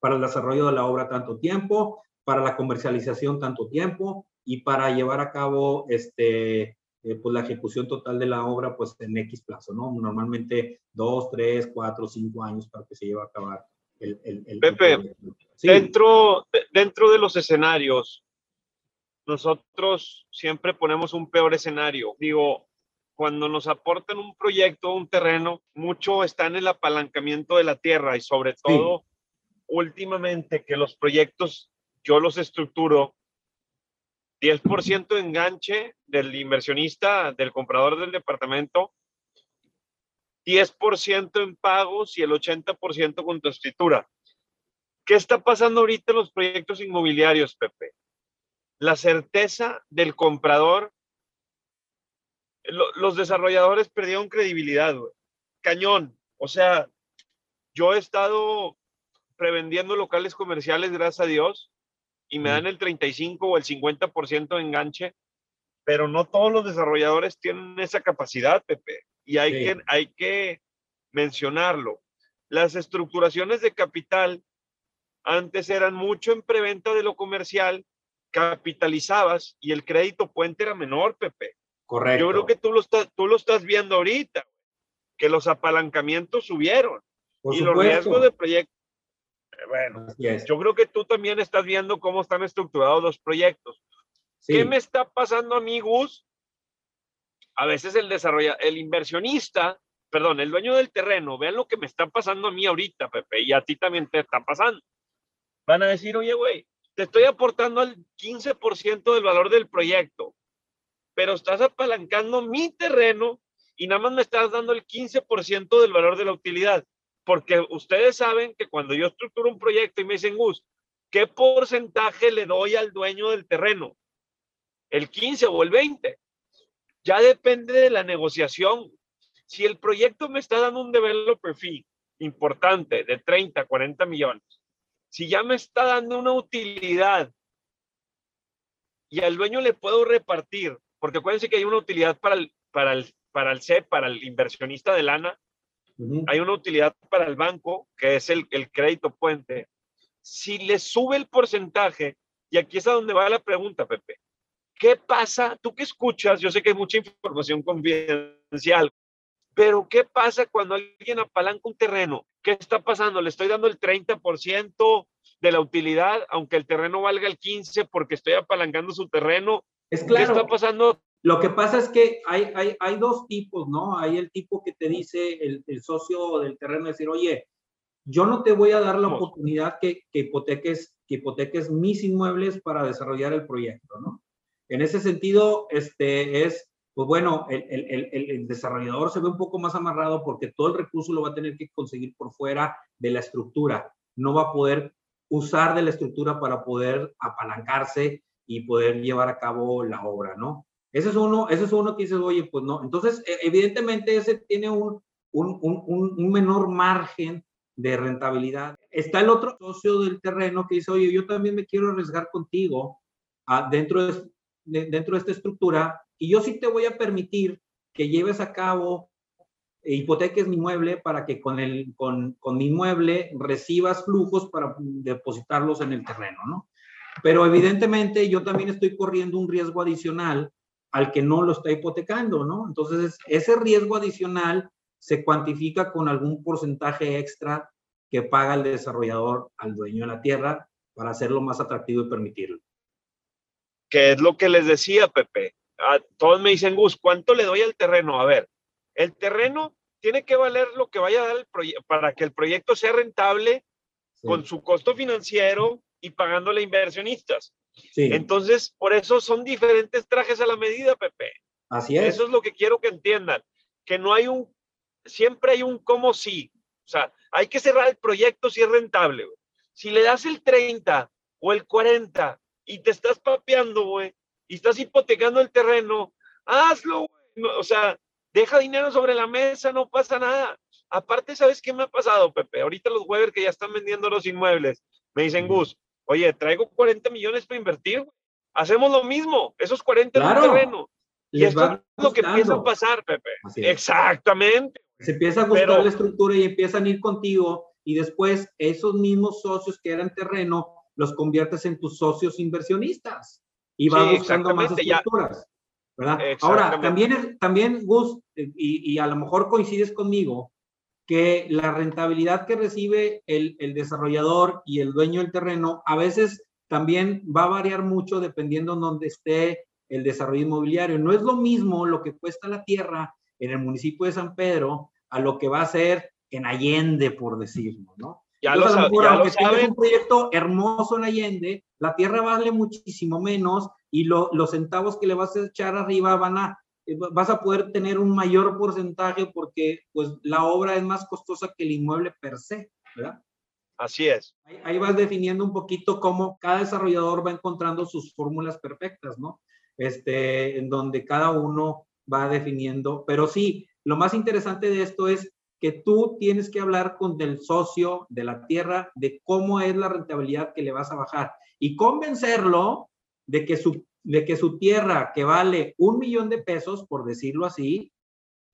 para el desarrollo de la obra tanto tiempo, para la comercialización tanto tiempo y para llevar a cabo este, eh, pues la ejecución total de la obra pues en X plazo, ¿no? Normalmente dos, tres, cuatro, cinco años para que se lleve a acabar el... el, el Pepe, dentro, dentro de los escenarios, nosotros siempre ponemos un peor escenario. Digo, cuando nos aportan un proyecto, un terreno, mucho está en el apalancamiento de la tierra y sobre todo últimamente que los proyectos yo los estructuro 10% enganche del inversionista, del comprador del departamento, 10% en pagos y el 80% con tu escritura. ¿Qué está pasando ahorita en los proyectos inmobiliarios, Pepe? La certeza del comprador. los desarrolladores perdieron credibilidad, Cañón. O sea, yo he estado prevendiendo locales comerciales, gracias a Dios, y me dan el 35 o el 50% de enganche, pero no todos los desarrolladores tienen esa capacidad, Pepe, y hay, que, hay que mencionarlo. Las estructuraciones de capital antes eran mucho en preventa de lo comercial, capitalizabas y el crédito puente era menor, Pepe. Correcto. Yo creo que tú lo estás, tú lo estás viendo ahorita, que los apalancamientos subieron y los riesgos de proyecto bueno, yo creo que tú también estás viendo cómo están estructurados los proyectos. ¿Qué me está pasando a mí, Gus? A veces el desarrollador, el inversionista, perdón, el dueño del terreno, vean lo que me está pasando a mí ahorita, Pepe, y a ti también te está pasando. Van a decir, oye, güey, te estoy aportando al 15% del valor del proyecto, pero estás apalancando mi terreno y nada más me estás dando el 15% del valor de la utilidad. Porque ustedes saben que cuando yo estructuro un proyecto y me dicen, Gus, ¿qué porcentaje le doy al dueño del terreno? ¿El 15 o el 20? Ya depende de la negociación. Si el proyecto me está dando un developer fee importante de 30, 40 millones, si ya me está dando una utilidad y al dueño le puedo repartir, porque acuérdense que hay una utilidad para el, para el, para el C, para el inversionista de lana, hay una utilidad para el banco, que es el, el crédito puente. Si le sube el porcentaje, y aquí es a donde va la pregunta, Pepe, ¿qué pasa? Tú que escuchas, yo sé que hay mucha información confidencial, pero ¿qué pasa cuando alguien apalanca un terreno? ¿Qué está pasando? Le estoy dando el 30% de la utilidad, aunque el terreno valga el 15% porque estoy apalancando su terreno. Es claro. ¿Qué está pasando? Lo que pasa es que hay, hay, hay dos tipos, ¿no? Hay el tipo que te dice el, el socio del terreno, decir, oye, yo no te voy a dar la oportunidad que, que, hipoteques, que hipoteques mis inmuebles para desarrollar el proyecto, ¿no? En ese sentido, este es, pues bueno, el, el, el, desarrollador se ve un poco más amarrado porque todo el recurso lo va a tener que conseguir por fuera de la estructura. No va a poder usar de la estructura para poder apalancarse y poder llevar a cabo la obra, ¿no? Ese es uno, ese es uno que dices, oye, pues no. Entonces, e, evidentemente ese tiene un, un, un, un menor margen de rentabilidad. Está el otro socio del terreno que dice, oye, yo también me quiero arriesgar contigo a, dentro, de, dentro de esta estructura y yo sí te voy a permitir que lleves a cabo hipoteques mi mueble para que con, el, con, con mi mueble recibas flujos para depositarlos en el terreno, ¿no? Pero evidentemente yo también estoy corriendo un riesgo adicional al que no lo está hipotecando, ¿no? Entonces, ese riesgo adicional se cuantifica con algún porcentaje extra que paga el desarrollador al dueño de la tierra para hacerlo más atractivo y permitirlo. Que es lo que les decía, Pepe. A, todos me dicen, Gus, ¿cuánto le doy al terreno? A ver, el terreno tiene que valer lo que vaya a dar el proyecto para que el proyecto sea rentable con su costo financiero y pagándole a inversionistas. Sí. Entonces, por eso son diferentes trajes a la medida, Pepe. Así es. Eso es lo que quiero que entiendan, que no hay un, siempre hay un cómo sí. O sea, hay que cerrar el proyecto si es rentable. Si le das el 30 o el 40 y te estás papeando, güey, y estás hipotecando el terreno, hazlo, güey. o sea, deja dinero sobre la mesa, no pasa nada. Aparte, ¿sabes qué me ha pasado, Pepe? Ahorita los Weber que ya están vendiendo los inmuebles, me dicen, Gus, oye, traigo 40 millones para invertir, hacemos lo mismo, esos 40 claro. en terreno. Y esto es lo que empieza a pasar, Pepe. Exactamente. Se empieza a gustar la estructura y empiezan a ir contigo y después esos mismos socios que eran terreno los conviertes en tus socios inversionistas y vas sí, buscando más estructuras. ¿verdad? Ahora, también, también Gus, y, y, a lo mejor coincides conmigo, que la rentabilidad que recibe el, el, desarrollador y el dueño del terreno a veces también va a variar mucho dependiendo en dónde esté el desarrollo inmobiliario. No es lo mismo lo que cuesta la tierra en el municipio de San Pedro a lo que va a ser en Allende, por decirlo, ¿no? Ya Entonces, lo, mejor, ya aunque lo saben. un proyecto hermoso en Allende, la tierra vale muchísimo menos y lo, los centavos que le vas a echar arriba van a, vas a poder tener un mayor porcentaje porque pues la obra es más costosa que el inmueble per se, ¿verdad? Así es. Ahí, ahí vas definiendo un poquito cómo cada desarrollador va encontrando sus fórmulas perfectas, ¿no? Este, en donde cada uno va definiendo, pero sí, lo más interesante de esto es que tú tienes que hablar con el socio de la tierra de cómo es la rentabilidad que le vas a bajar y convencerlo de que su, de que su tierra que vale un millón de pesos, por decirlo así,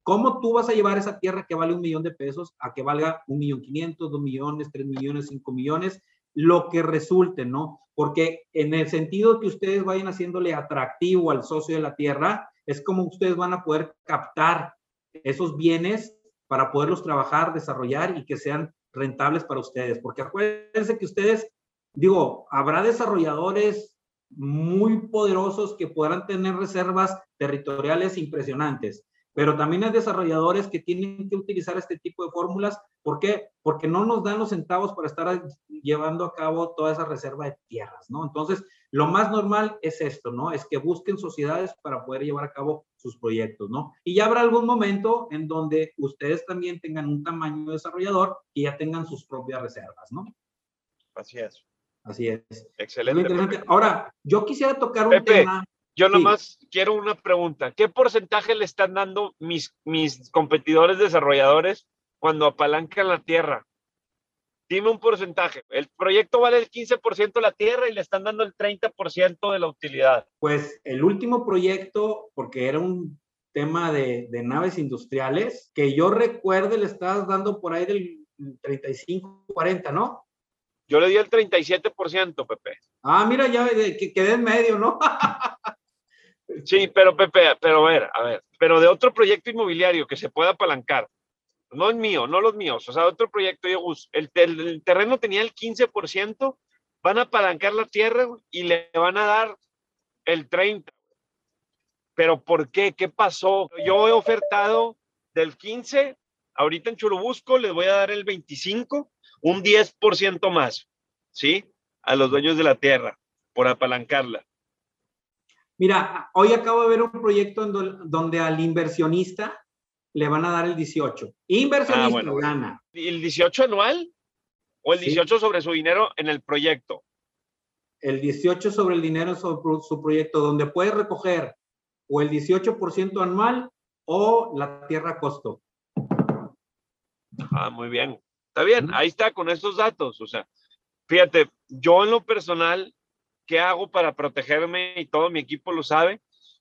¿cómo tú vas a llevar esa tierra que vale un millón de pesos a que valga un millón quinientos, dos millones, tres millones, cinco millones? Lo que resulte, ¿no? Porque en el sentido que ustedes vayan haciéndole atractivo al socio de la tierra, es como ustedes van a poder captar esos bienes para poderlos trabajar, desarrollar y que sean rentables para ustedes. Porque acuérdense que ustedes, digo, habrá desarrolladores muy poderosos que podrán tener reservas territoriales impresionantes, pero también hay desarrolladores que tienen que utilizar este tipo de fórmulas. ¿Por qué? Porque no nos dan los centavos para estar llevando a cabo toda esa reserva de tierras, ¿no? Entonces, lo más normal es esto, ¿no? Es que busquen sociedades para poder llevar a cabo sus proyectos, ¿no? Y ya habrá algún momento en donde ustedes también tengan un tamaño desarrollador y ya tengan sus propias reservas, ¿no? Así es. Así es. Excelente. Ahora, yo quisiera tocar un Pepe, tema. Yo nomás sí. quiero una pregunta. ¿Qué porcentaje le están dando mis, mis competidores desarrolladores cuando apalancan la tierra? Dime un porcentaje. El proyecto vale el 15% de la tierra y le están dando el 30% de la utilidad. Pues el último proyecto, porque era un tema de, de naves industriales, que yo recuerde le estabas dando por ahí del 35, 40, ¿no? Yo le di el 37%, Pepe. Ah, mira, ya que quedé en medio, ¿no? sí, pero Pepe, pero a ver, a ver, pero de otro proyecto inmobiliario que se pueda apalancar, no es mío, no los míos, o sea, otro proyecto, el, el, el terreno tenía el 15%, van a apalancar la tierra y le van a dar el 30%. Pero ¿por qué? ¿Qué pasó? Yo he ofertado del 15, ahorita en Churubusco les voy a dar el 25, un 10% más, ¿sí? A los dueños de la tierra por apalancarla. Mira, hoy acabo de ver un proyecto en donde al inversionista le van a dar el 18. Inversionista ah, bueno. gana. ¿El 18 anual o el 18 sí. sobre su dinero en el proyecto? El 18 sobre el dinero sobre su proyecto, donde puede recoger o el 18% anual o la tierra a costo. Ah, muy bien. Está bien, ahí está con estos datos. O sea, fíjate, yo en lo personal, ¿qué hago para protegerme? Y todo mi equipo lo sabe.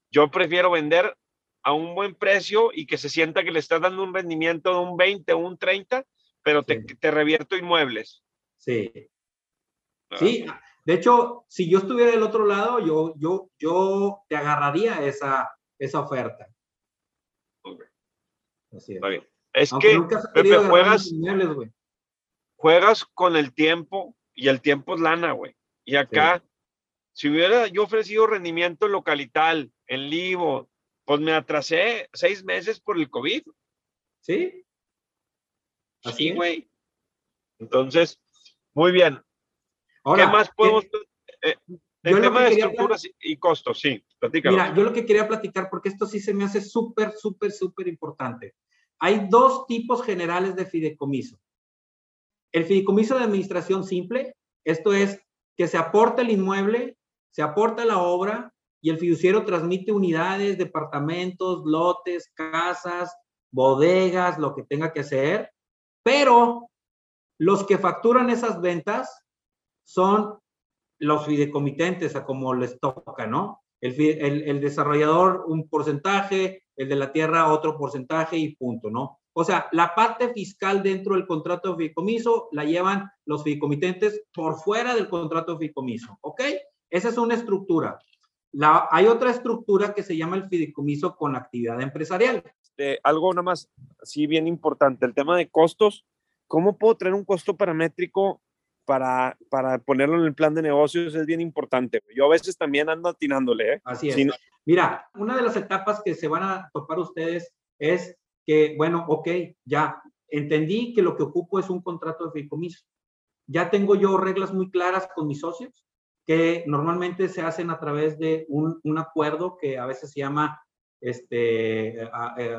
Yo prefiero vender a un buen precio y que se sienta que le estás dando un rendimiento de un 20 o un 30, pero te, te revierto inmuebles. Sí. Ah, sí, de hecho, si yo estuviera del otro lado, yo, yo, yo te agarraría esa, esa oferta. Así es. Es que, Pepe, juegas, juegas con el tiempo y el tiempo es lana, güey. Y acá, si hubiera yo ofrecido rendimiento localital, en Livo, pues me atrasé seis meses por el COVID. Sí. Así, güey. Entonces, muy bien. ¿Qué más podemos... Eh, el tema de estructuras y costos, sí, platícalo. Mira, yo lo que quería platicar, porque esto sí se me hace súper, súper, súper importante. Hay dos tipos generales de fideicomiso. El fideicomiso de administración simple, esto es que se aporta el inmueble, se aporta la obra y el fiduciario transmite unidades, departamentos, lotes, casas, bodegas, lo que tenga que hacer, pero los que facturan esas ventas son los fideicomitentes, a como les toca, ¿no? El, desarrollador un porcentaje, el de la tierra otro porcentaje y punto, ¿no? O sea, la parte fiscal dentro del contrato de fideicomiso la llevan los fideicomitentes por fuera del contrato de fideicomiso, ¿ok? Esa es una estructura. La, hay otra estructura que se llama el fideicomiso con actividad empresarial. Este, algo nada más, sí, bien importante, el tema de costos. ¿Cómo puedo traer un costo paramétrico para, para ponerlo en el plan de negocios? Es bien importante. Yo a veces también ando atinándole. ¿eh? Así es. Mira, una de las etapas que se van a topar ustedes es que, bueno, ok, ya entendí que lo que ocupo es un contrato de fideicomiso. Ya tengo yo reglas muy claras con mis socios que normalmente se hacen a través de un, un acuerdo que a veces se llama este eh,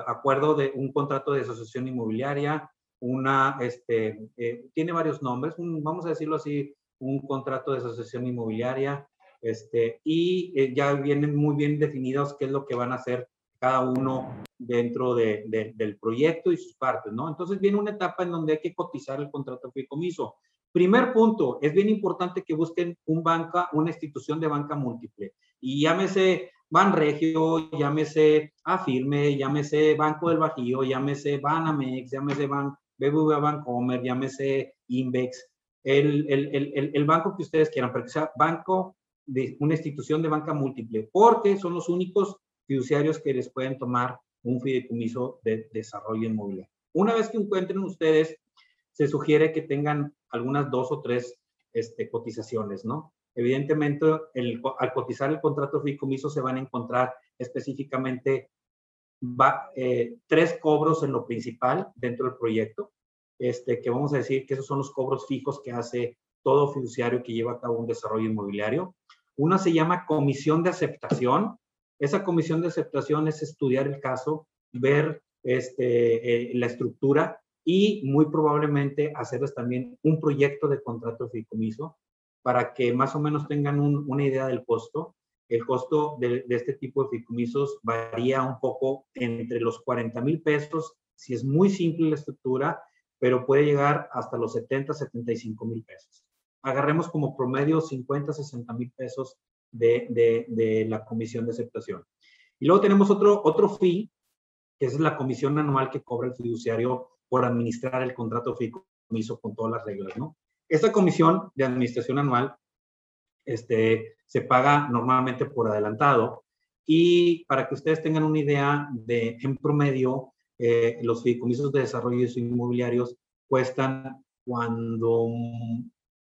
acuerdo de un contrato de asociación inmobiliaria, una, este, eh, tiene varios nombres, vamos a decirlo así, un contrato de asociación inmobiliaria, este, y eh, ya vienen muy bien definidos qué es lo que van a hacer cada uno dentro de, del proyecto y sus partes, ¿no? Entonces viene una etapa en donde hay que cotizar el contrato de fideicomiso. Primer punto, es bien importante que busquen un banca, una institución de banca múltiple. Y llámese Banregio, llámese Afirme, llámese Banco del Bajío, llámese Banamex, llámese Ban, BBVA Bancomer, llámese Invex, el, el, el, el, banco que ustedes quieran, pero que sea banco de una institución de banca múltiple, porque son los únicos fiduciarios que les pueden tomar un fideicomiso de desarrollo inmobiliario. Una vez que encuentren ustedes, se sugiere que tengan algunas dos o tres este, cotizaciones, ¿no? Evidentemente, el, al cotizar el contrato de fideicomiso se van a encontrar específicamente va, eh, tres cobros en lo principal dentro del proyecto, este, que vamos a decir que esos son los cobros fijos que hace todo fiduciario que lleva a cabo un desarrollo inmobiliario. Una se llama comisión de aceptación, esa comisión de aceptación es estudiar el caso, ver este, eh, la estructura y muy probablemente hacerles también un proyecto de contrato de fideicomiso para que más o menos tengan una idea del costo. El costo de, este tipo de fideicomisos varía un poco entre los 40 mil pesos, si es muy simple la estructura, pero puede llegar hasta los 70, 75 mil pesos. Agarremos como promedio 50, 60 mil pesos de, la comisión de aceptación. Y luego tenemos otro, otro fee, que es la comisión anual que cobra el fiduciario por administrar el contrato fideicomiso con todas las reglas, ¿no? Esta comisión de administración anual este, se paga normalmente por adelantado y para que ustedes tengan una idea de, en promedio, eh, los fideicomisos de desarrollo inmobiliarios cuestan cuando,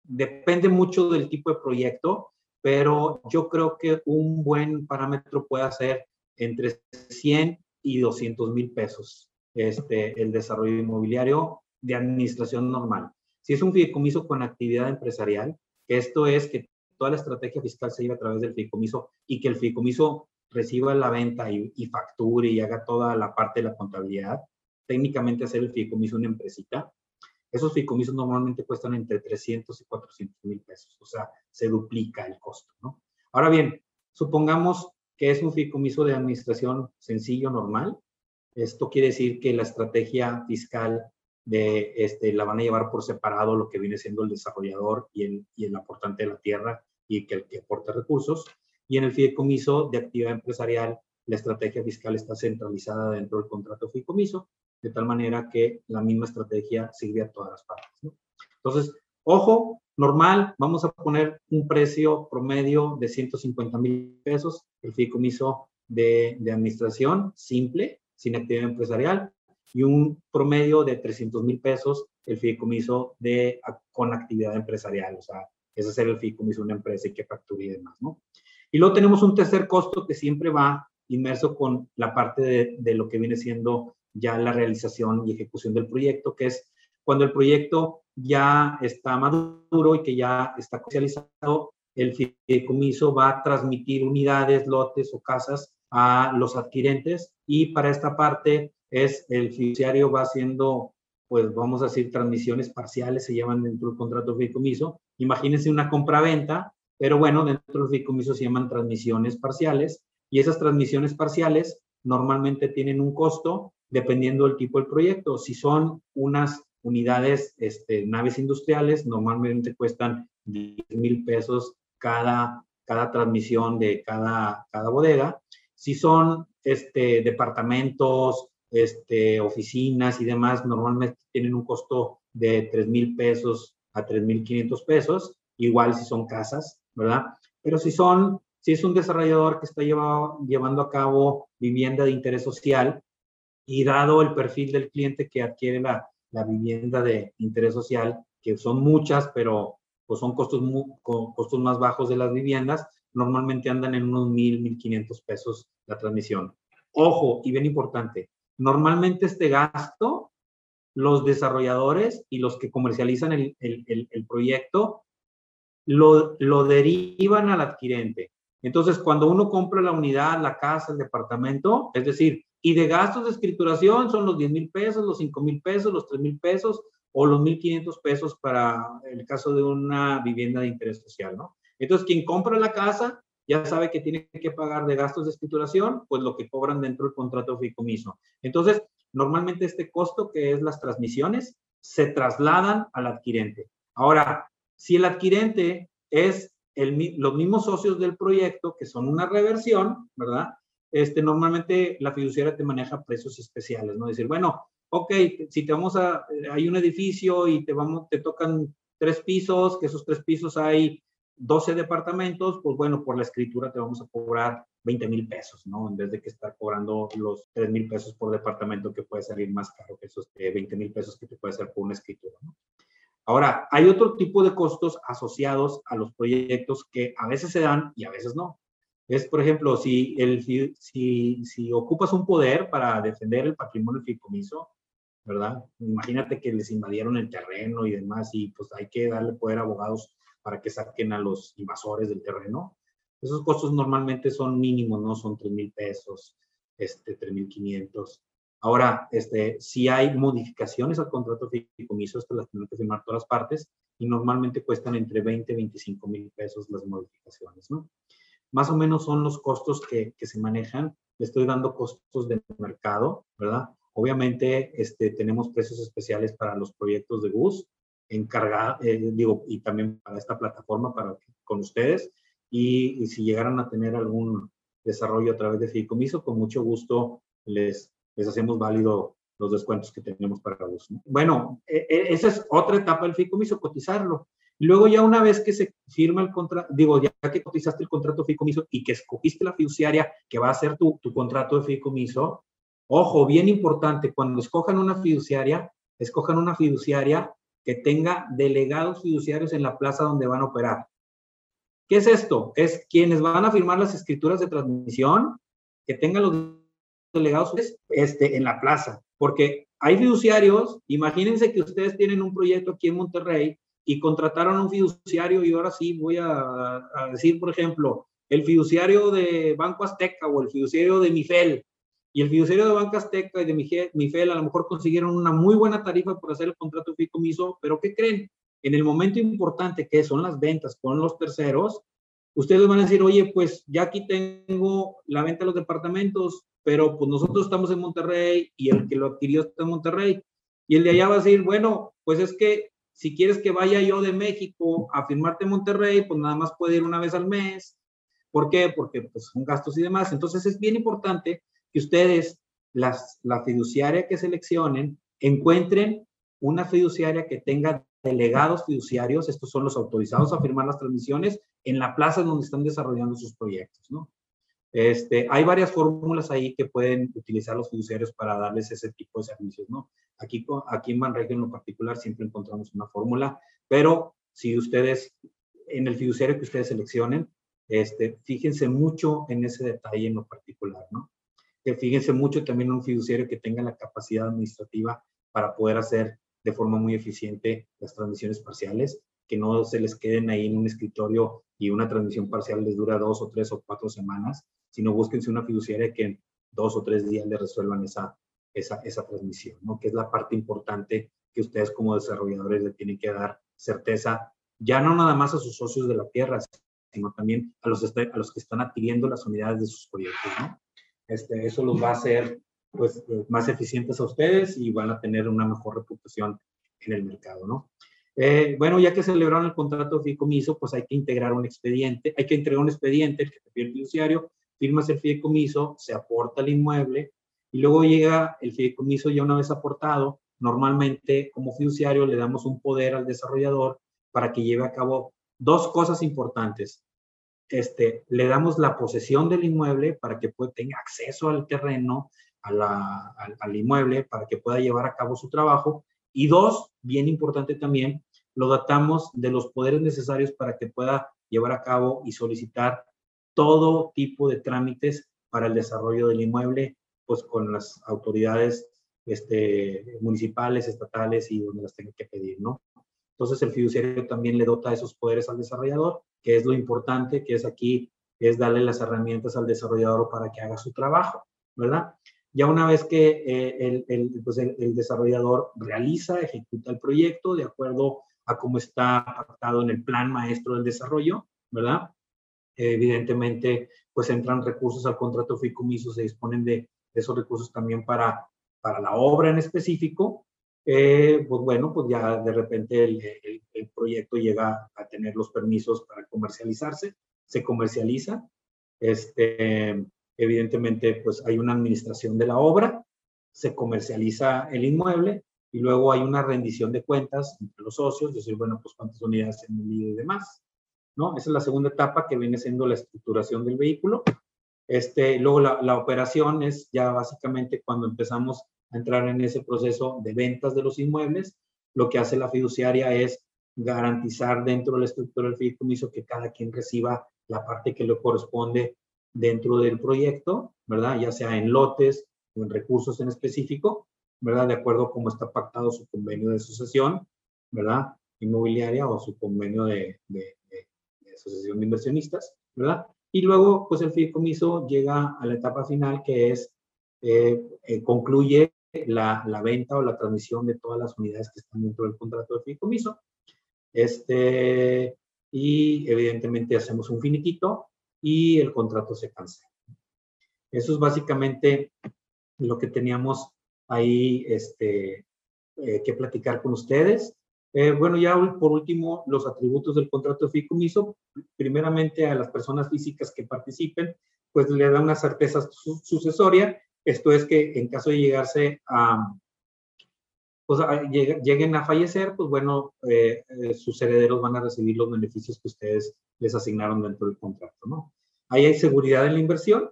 depende mucho del tipo de proyecto, pero yo creo que un buen parámetro puede ser entre 100 y 200 mil pesos este, el desarrollo inmobiliario de administración normal. Si es un fideicomiso con actividad empresarial, esto es que toda la estrategia fiscal se lleve a través del fideicomiso y que el fideicomiso reciba la venta y, y, facture y haga toda la parte de la contabilidad, técnicamente hacer el fideicomiso una empresita, esos fideicomisos normalmente cuestan entre 300 y 400 mil pesos, o sea, se duplica el costo, ¿no? Ahora bien, supongamos que es un fideicomiso de administración sencillo, normal. Esto quiere decir que la estrategia fiscal de, este, la van a llevar por separado lo que viene siendo el desarrollador y el, y el aportante de la tierra y que el que aporta recursos. Y en el fideicomiso de actividad empresarial, la estrategia fiscal está centralizada dentro del contrato fideicomiso, de tal manera que la misma estrategia sirve a todas las partes. Entonces, ojo, normal, vamos a poner un precio promedio de 150 mil pesos, el fideicomiso de, de administración simple, sin actividad empresarial, y un promedio de 300 mil pesos el fideicomiso de, con actividad empresarial, o sea, ese es el fideicomiso de una empresa y que facture y demás, ¿no? Y luego tenemos un tercer costo que siempre va inmerso con la parte de, de lo que viene siendo ya la realización y ejecución del proyecto, que es cuando el proyecto ya está maduro y que ya está comercializado, el fideicomiso va a transmitir unidades, lotes o casas a los adquirentes y para esta parte es el fiduciario va haciendo, pues vamos a decir, transmisiones parciales, se llaman dentro del contrato de fideicomiso. Imagínense una compra-venta, pero bueno, dentro del fideicomiso se llaman transmisiones parciales y esas transmisiones parciales normalmente tienen un costo dependiendo del tipo del proyecto. Si son unas unidades, este, naves industriales, normalmente cuestan 10 mil pesos cada, cada transmisión de cada, cada bodega. Si son este, departamentos, este, oficinas y demás, normalmente tienen un costo de 3 mil pesos a 3 mil 500 pesos, igual si son casas, ¿verdad? Pero si son, si es un desarrollador que está llevando a cabo vivienda de interés social y dado el perfil del cliente que adquiere la, la vivienda de interés social, que son muchas, pero pues son costos, costos más bajos de las viviendas, normalmente andan en unos mil, mil quinientos pesos la transmisión. Ojo, y bien importante, Normalmente este gasto, los desarrolladores y los que comercializan el, proyecto lo, lo derivan al adquirente. Entonces, cuando uno compra la unidad, la casa, el departamento, es decir, y de gastos de escrituración son los 10 mil pesos, los 5 mil pesos, los 3 mil pesos o los 1.500 pesos para el caso de una vivienda de interés social, ¿no? Entonces, quien compra la casa ya sabe que tiene que pagar de gastos de escrituración, pues lo que cobran dentro del contrato de fideicomiso. Entonces, normalmente este costo, que es las transmisiones, se trasladan al adquirente. Ahora, si el adquirente es el, los mismos socios del proyecto, que son una reversión, ¿verdad? Este, normalmente la fiduciaria te maneja precios especiales, ¿no? Decir, bueno, ok, si te vamos a, hay un edificio y te vamos, te tocan tres pisos, que esos tres pisos hay 12 departamentos, pues bueno, por la escritura te vamos a cobrar 20 mil pesos, ¿no? En vez de que estar cobrando los 3 mil pesos por departamento que puede salir más caro que esos 20 mil pesos que te puede hacer por una escritura, ¿no? Ahora, hay otro tipo de costos asociados a los proyectos que a veces se dan y a veces no. Es, por ejemplo, si, el, si, si ocupas un poder para defender el patrimonio fideicomiso, ¿verdad? Imagínate que les invadieron el terreno y demás y pues hay que darle poder a abogados para que saquen a los invasores del terreno. Esos costos normalmente son mínimos, ¿no? Son 3 mil pesos, este, 3 mil 500. Ahora, este, si hay modificaciones al contrato fideicomiso, estas las tienen que firmar todas las partes y normalmente cuestan entre 20 y 25 mil pesos las modificaciones, ¿no? Más o menos son los costos que, que se manejan. Le estoy dando costos de mercado, ¿verdad? Obviamente, este, tenemos precios especiales para los proyectos de bus, encargada, eh, digo, y también para esta plataforma, para con ustedes. Y, si llegaran a tener algún desarrollo a través de Fideicomiso, con mucho gusto les, les hacemos válido los descuentos que tenemos para vos. Bueno, e, e, esa es otra etapa del Fideicomiso, cotizarlo. Luego ya una vez que se firma el contrato, digo, ya que cotizaste el contrato de fideicomiso y que escogiste la fiduciaria que va a ser tu, tu contrato de fideicomiso, ojo, bien importante, cuando escojan una fiduciaria, escojan una fiduciaria que tenga delegados fiduciarios en la plaza donde van a operar. ¿Qué es esto? Es quienes van a firmar las escrituras de transmisión, que tengan los delegados este, en la plaza, porque hay fiduciarios, imagínense que ustedes tienen un proyecto aquí en Monterrey y contrataron un fiduciario y ahora sí voy a, a decir, por ejemplo, el fiduciario de Banco Azteca o el fiduciario de Mifel y el fiduciario de Banca Azteca y de Mifel a lo mejor consiguieron una muy buena tarifa por hacer el contrato fideicomiso, pero ¿qué creen? En el momento importante que son las ventas con los terceros, ustedes van a decir, oye, pues ya aquí tengo la venta de los departamentos, pero pues nosotros estamos en Monterrey y el que lo adquirió está en Monterrey. Y el de allá va a decir, bueno, pues es que si quieres que vaya yo de México a firmarte en Monterrey, pues nada más puede ir una vez al mes. ¿Por qué? Porque pues, son gastos y demás. Entonces es bien importante que ustedes, las, la fiduciaria que seleccionen, encuentren una fiduciaria que tenga delegados fiduciarios, estos son los autorizados a firmar las transmisiones, en la plaza donde están desarrollando sus proyectos, ¿no? Este, hay varias fórmulas ahí que pueden utilizar los fiduciarios para darles ese tipo de servicios, ¿no? Aquí, aquí en Banregio en lo particular siempre encontramos una fórmula, pero si ustedes, en el fiduciario que ustedes seleccionen, este, fíjense mucho en ese detalle en lo particular, ¿no? Que fíjense mucho también en un fiduciario que tenga la capacidad administrativa para poder hacer de forma muy eficiente las transmisiones parciales, que no se les queden ahí en un escritorio y una transmisión parcial les dura dos o tres o cuatro semanas, sino búsquense una fiduciaria que en dos o tres días le resuelvan esa, esa, esa transmisión, ¿no? Que es la parte importante que ustedes como desarrolladores le tienen que dar certeza, ya no nada más a sus socios de la tierra, sino también a los, a los que están adquiriendo las unidades de sus proyectos, ¿no? Este, eso los va a hacer pues, más eficientes a ustedes y van a tener una mejor reputación en el mercado, ¿no? Eh, bueno, ya que celebraron el contrato de fideicomiso, pues hay que integrar un expediente, hay que entregar un expediente que te pide el fiduciario firmas el fideicomiso, se aporta el inmueble y luego llega el fideicomiso ya una vez aportado. Normalmente, como fiduciario, le damos un poder al desarrollador para que lleve a cabo dos cosas importantes. Este, le damos la posesión del inmueble para que pueda, tenga acceso al terreno, al, al inmueble, para que pueda llevar a cabo su trabajo. Y dos, bien importante también, lo datamos de los poderes necesarios para que pueda llevar a cabo y solicitar todo tipo de trámites para el desarrollo del inmueble, pues con las autoridades este, municipales, estatales y donde las tenga que pedir, ¿no? Entonces el fiduciario también le dota esos poderes al desarrollador, que es lo importante, que es aquí, es darle las herramientas al desarrollador para que haga su trabajo, ¿verdad? Ya una vez que eh, el, pues el, el, desarrollador realiza, ejecuta el proyecto de acuerdo a cómo está pactado en el plan maestro del desarrollo, ¿verdad? Evidentemente, pues entran recursos al contrato fideicomiso, se disponen de, esos recursos también para, para la obra en específico. Eh, pues bueno, pues ya de repente el, el, proyecto llega a tener los permisos para comercializarse, se comercializa. Este, evidentemente, pues hay una administración de la obra, se comercializa el inmueble y luego hay una rendición de cuentas entre los socios, decir, bueno, pues cuántas unidades se han vendido y demás. ¿No? Esa es la segunda etapa que viene siendo la estructuración del vehículo. Este, luego la, la, operación es ya básicamente cuando empezamos a entrar en ese proceso de ventas de los inmuebles, lo que hace la fiduciaria es garantizar dentro de la estructura del fideicomiso que cada quien reciba la parte que le corresponde dentro del proyecto, ¿verdad? Ya sea en lotes o en recursos en específico, ¿verdad? De acuerdo a cómo está pactado su convenio de sucesión, ¿verdad? Inmobiliaria o su convenio de, de, asociación de inversionistas, ¿verdad? Y luego, pues el fideicomiso llega a la etapa final que es, eh, eh, concluye la, la, venta o la transmisión de todas las unidades que están dentro del contrato de fideicomiso. Este, y evidentemente hacemos un finiquito y el contrato se cancela. Eso es básicamente lo que teníamos ahí este, eh, que platicar con ustedes. Eh, bueno, ya por último, los atributos del contrato de fideicomiso, primeramente a las personas físicas que participen, pues le da una certeza sucesoria, esto es que en caso de llegarse a, pues lleguen a fallecer, pues bueno, eh, eh, sus herederos van a recibir los beneficios que ustedes les asignaron dentro del contrato, ¿no? Ahí hay seguridad en la inversión,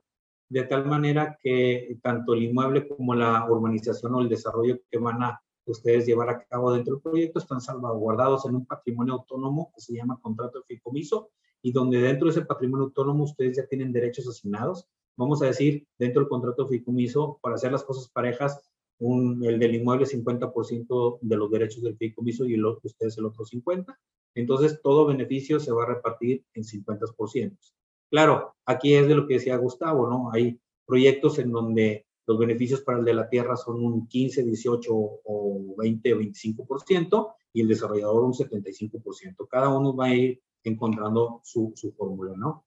de tal manera que tanto el inmueble como la urbanización o el desarrollo que van a ustedes llevar a cabo dentro del proyecto están salvaguardados en un patrimonio autónomo que se llama contrato de fideicomiso y donde dentro de ese patrimonio autónomo ustedes ya tienen derechos asignados. Vamos a decir, dentro del contrato de fideicomiso, para hacer las cosas parejas, el del inmueble 50% de los derechos del fideicomiso y el otro, ustedes el otro 50%. Entonces, todo beneficio se va a repartir en 50%. Claro, aquí es de lo que decía Gustavo, ¿no? Hay proyectos en donde los beneficios para el de la tierra son un 15, 18 o 20 o 25% y el desarrollador un 75%. Cada uno va a ir encontrando su, su fórmula, ¿no?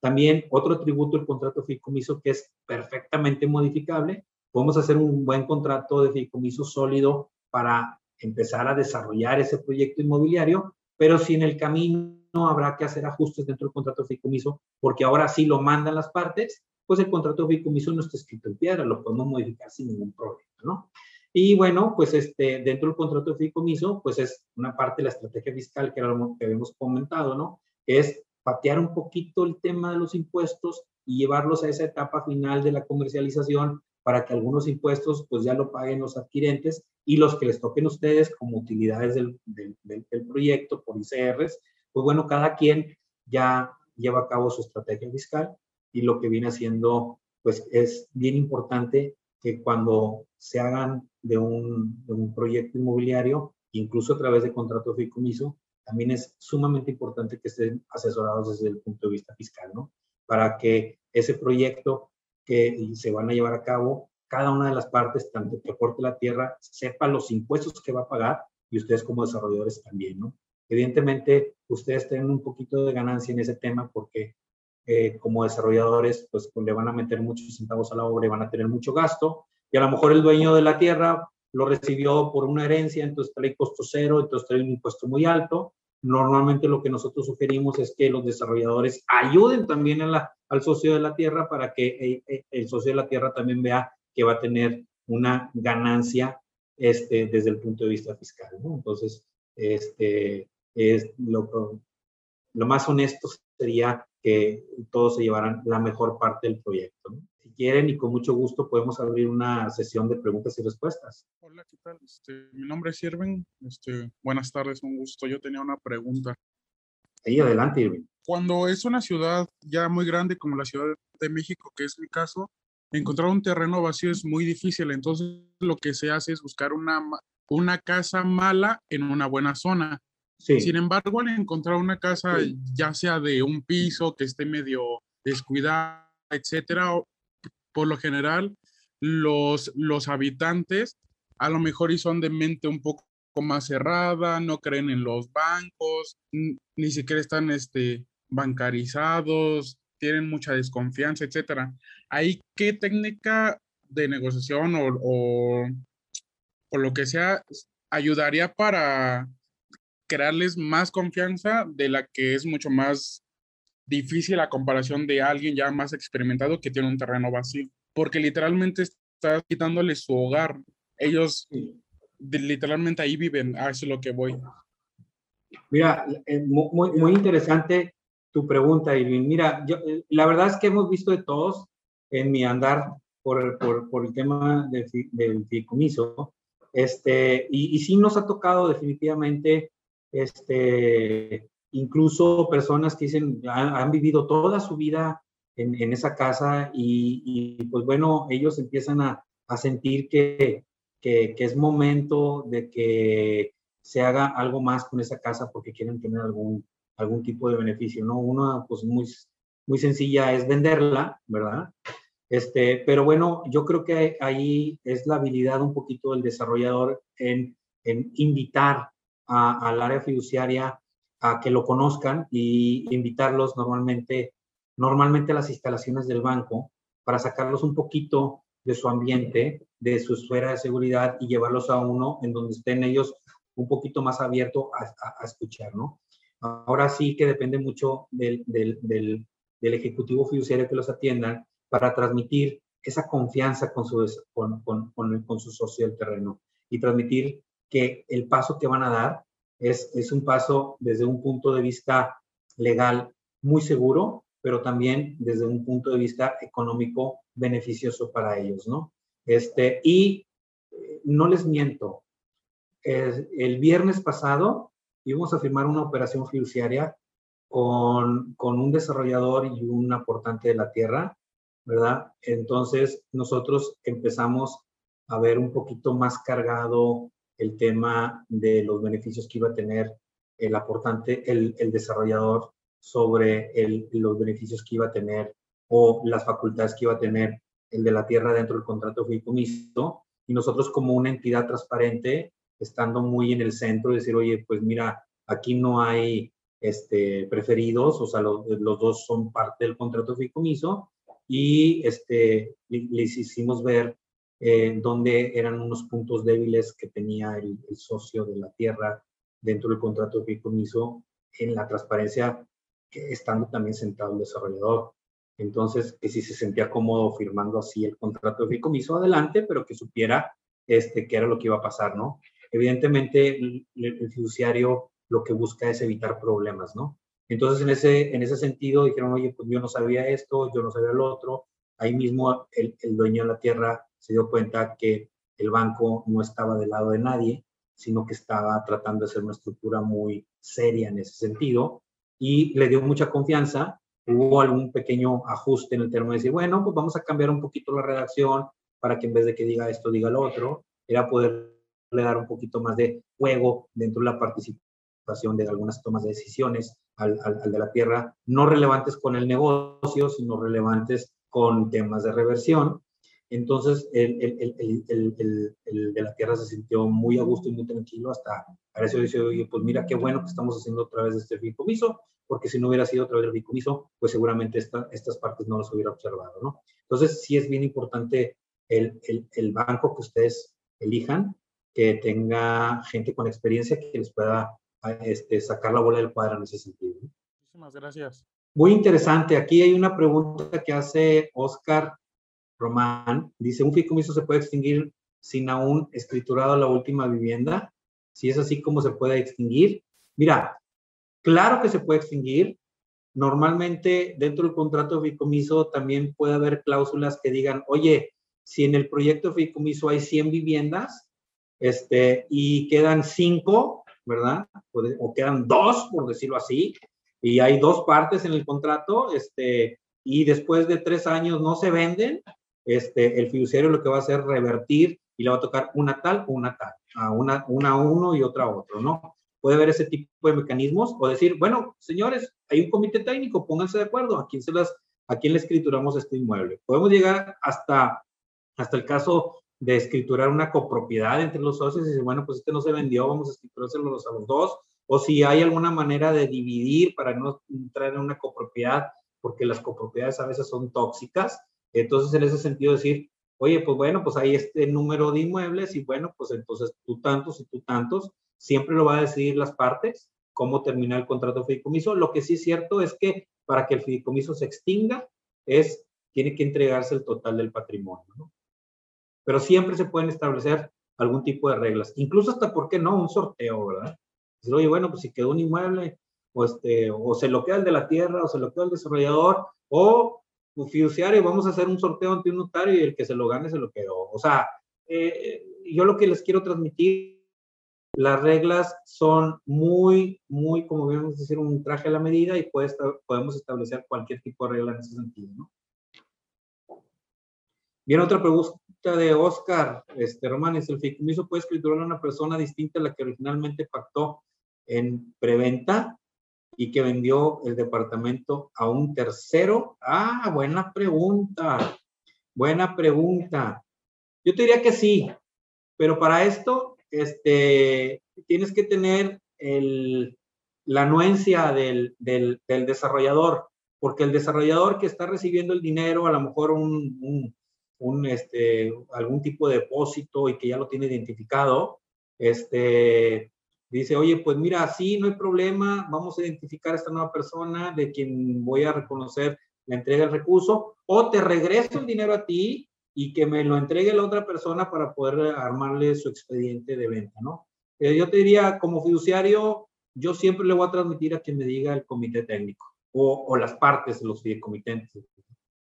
También otro atributo del contrato de fideicomiso que es perfectamente modificable. Podemos hacer un buen contrato de fideicomiso sólido para empezar a desarrollar ese proyecto inmobiliario, pero si en el camino habrá que hacer ajustes dentro del contrato de fideicomiso, porque ahora sí lo mandan las partes, pues el contrato de fideicomiso no está escrito en piedra, lo podemos modificar sin ningún problema, ¿no? Y bueno, pues este, dentro del contrato de fideicomiso, pues es una parte de la estrategia fiscal que, que habíamos comentado, ¿no? Es patear un poquito el tema de los impuestos y llevarlos a esa etapa final de la comercialización para que algunos impuestos pues ya lo paguen los adquirentes y los que les toquen ustedes como utilidades del, del, del proyecto por ICRs, pues bueno, cada quien ya lleva a cabo su estrategia fiscal y lo que viene haciendo pues es bien importante que cuando se hagan de un, de un proyecto inmobiliario, incluso a través de contrato de fideicomiso, también es sumamente importante que estén asesorados desde el punto de vista fiscal, ¿no? Para que ese proyecto que se van a llevar a cabo, cada una de las partes, tanto que aporte la tierra, sepa los impuestos que va a pagar y ustedes como desarrolladores también, ¿no? Evidentemente, ustedes tienen un poquito de ganancia en ese tema porque eh, como desarrolladores, pues, pues, le van a meter muchos centavos a la obra y van a tener mucho gasto. Y a lo mejor el dueño de la tierra lo recibió por una herencia, entonces trae costo cero, entonces trae un impuesto muy alto. Normalmente lo que nosotros sugerimos es que los desarrolladores ayuden también al socio de la tierra para que eh, eh, el, socio de la tierra también vea que va a tener una ganancia este, desde el punto de vista fiscal. ¿no? Entonces, este, es lo, lo más honesto sería que todos se llevaran la mejor parte del proyecto. Si quieren y con mucho gusto podemos abrir una sesión de preguntas y respuestas. Hola, ¿qué tal? Este, mi nombre es Irving. Este, buenas tardes, un gusto. Yo tenía una pregunta. Ahí adelante, Irving. Cuando es una ciudad ya muy grande como la Ciudad de México, que es mi caso, encontrar un terreno vacío es muy difícil. Entonces, lo que se hace es buscar una, una casa mala en una buena zona. Sin embargo, al encontrar una casa, ya sea de un piso que esté medio descuidada, etcétera, por lo general, los, los habitantes a lo mejor y son de mente un poco más cerrada, no creen en los bancos, ni siquiera están este, bancarizados, tienen mucha desconfianza, etcétera. ¿Hay qué técnica de negociación o, o, o lo que sea ayudaría para crearles más confianza de la que es mucho más difícil a comparación de alguien ya más experimentado que tiene un terreno vacío, porque literalmente está quitándole su hogar. Ellos literalmente ahí viven, a eso es lo que voy. Mira, eh, muy, muy interesante tu pregunta, Irving. Mira, yo, eh, la verdad es que hemos visto de todos en mi andar por, por, por el tema del, del fideicomiso, este, y, y sí nos ha tocado definitivamente este, incluso personas que dicen, han, vivido toda su vida en, en esa casa y, y, pues bueno, ellos empiezan a, a sentir que, que, que, es momento de que se haga algo más con esa casa porque quieren tener algún, algún tipo de beneficio, ¿no? Una, pues muy, muy sencilla es venderla, ¿verdad? Este, pero bueno, yo creo que ahí es la habilidad un poquito del desarrollador en, en invitar al área fiduciaria a que lo conozcan y invitarlos normalmente, normalmente a las instalaciones del banco para sacarlos un poquito de su ambiente, de su esfera de seguridad y llevarlos a uno en donde estén ellos un poquito más abiertos a, escuchar, ¿no? Ahora sí que depende mucho del, del, del, del, ejecutivo fiduciario que los atiendan para transmitir esa confianza con su, con, con, con, con su socio del terreno y transmitir que el paso que van a dar es, es un paso desde un punto de vista legal muy seguro, pero también desde un punto de vista económico beneficioso para ellos, ¿no? Este, y eh, no les miento, el viernes pasado íbamos a firmar una operación fiduciaria con, con un desarrollador y un aportante de la tierra, ¿verdad? Entonces nosotros empezamos a ver un poquito más cargado el tema de los beneficios que iba a tener el aportante, el, el desarrollador sobre el, los beneficios que iba a tener o las facultades que iba a tener el de la tierra dentro del contrato fideicomiso y nosotros como una entidad transparente estando muy en el centro decir oye pues mira aquí no hay este preferidos o sea los, los dos son parte del contrato fideicomiso y este les hicimos ver eh, donde eran unos puntos débiles que tenía el, socio de la tierra dentro del contrato de fideicomiso en la transparencia, que estando también sentado el desarrollador. Entonces, que si se sentía cómodo firmando así el contrato de fideicomiso, adelante, pero que supiera este, qué era lo que iba a pasar, ¿no? Evidentemente, el, fiduciario lo que busca es evitar problemas, ¿no? Entonces, en ese, en ese sentido, dijeron, oye, pues yo no sabía esto, yo no sabía lo otro. Ahí mismo el dueño de la tierra se dio cuenta que el banco no estaba del lado de nadie, sino que estaba tratando de ser una estructura muy seria en ese sentido y le dio mucha confianza. Hubo algún pequeño ajuste en el término de decir, bueno, pues vamos a cambiar un poquito la redacción para que en vez de que diga esto, diga lo otro. Era poderle dar un poquito más de juego dentro de la participación de algunas tomas de decisiones al, al, de la tierra, no relevantes con el negocio, sino relevantes con temas de reversión. Entonces, el, el, el, el, de la tierra se sintió muy a gusto y muy tranquilo hasta a eso dice, oye, pues mira qué bueno que estamos haciendo otra vez este fideicomiso, porque si no hubiera sido otra vez el fideicomiso, pues seguramente esta, estas partes no las hubiera observado, ¿no? Entonces, sí es bien importante el, el banco que ustedes elijan, que tenga gente con experiencia que les pueda este, sacar la bola del cuadro en ese sentido. Muchísimas gracias. Muy interesante. Aquí hay una pregunta que hace Oscar Román. Dice, ¿un fideicomiso se puede extinguir sin aún escriturado la última vivienda? Si es así, ¿cómo se puede extinguir? Mira, claro que se puede extinguir. Normalmente dentro del contrato de fideicomiso también puede haber cláusulas que digan, oye, si en el proyecto de fideicomiso hay 100 viviendas este, y quedan 5, ¿verdad? O quedan dos, por decirlo así, y hay dos partes en el contrato, este, y después de tres años no se venden, este, el fiduciario lo que va a hacer es revertir y le va a tocar una tal o una tal, a una, una a uno y otra a otro, ¿no? Puede haber ese tipo de mecanismos o decir, bueno, señores, hay un comité técnico, pónganse de acuerdo, a quién se las, a quién le escrituramos este inmueble. Podemos llegar hasta, hasta el caso de escriturar una copropiedad entre los socios y decir, bueno, pues este no se vendió, vamos a escriturárselo a los dos, o si hay alguna manera de dividir para no entrar en una copropiedad, porque las copropiedades a veces son tóxicas, entonces en ese sentido decir, oye, pues bueno, pues hay este número de inmuebles y bueno, pues entonces tú tantos y tú tantos, siempre lo va a decidir las partes, cómo terminar el contrato de fideicomiso. Lo que sí es cierto es que para que el fideicomiso se extinga, es, tiene que entregarse el total del patrimonio, ¿no? pero siempre se pueden establecer algún tipo de reglas, incluso hasta, ¿por qué no? Un sorteo, ¿verdad? Decir, oye, bueno, pues si quedó un inmueble, o, este, o se lo queda el de la tierra, o se lo queda el desarrollador, o fiduciario, vamos a hacer un sorteo ante un notario y el que se lo gane se lo quedó. O sea, eh, yo lo que les quiero transmitir, las reglas son muy, muy, como vemos decir, un traje a la medida y puede podemos establecer cualquier tipo de regla en ese sentido. Bien, otra pregunta de Oscar este, Román es el fideicomiso puede escriturar a una persona distinta a la que originalmente pactó en preventa y que vendió el departamento a un tercero. Ah, buena pregunta. Buena pregunta. Yo te diría que sí, pero para esto este, tienes que tener la anuencia del, del, desarrollador, porque el desarrollador que está recibiendo el dinero, a lo mejor un, este, algún tipo de depósito y que ya lo tiene identificado, este, dice, oye, pues mira, sí, no hay problema, vamos a identificar a esta nueva persona de quien voy a reconocer la entrega del recurso, o te regreso el dinero a ti y que me lo entregue la otra persona para poder armarle su expediente de venta, ¿no? Eh, yo te diría, como fiduciario, yo siempre le voy a transmitir a quien me diga el comité técnico o, o las partes los fideicomitentes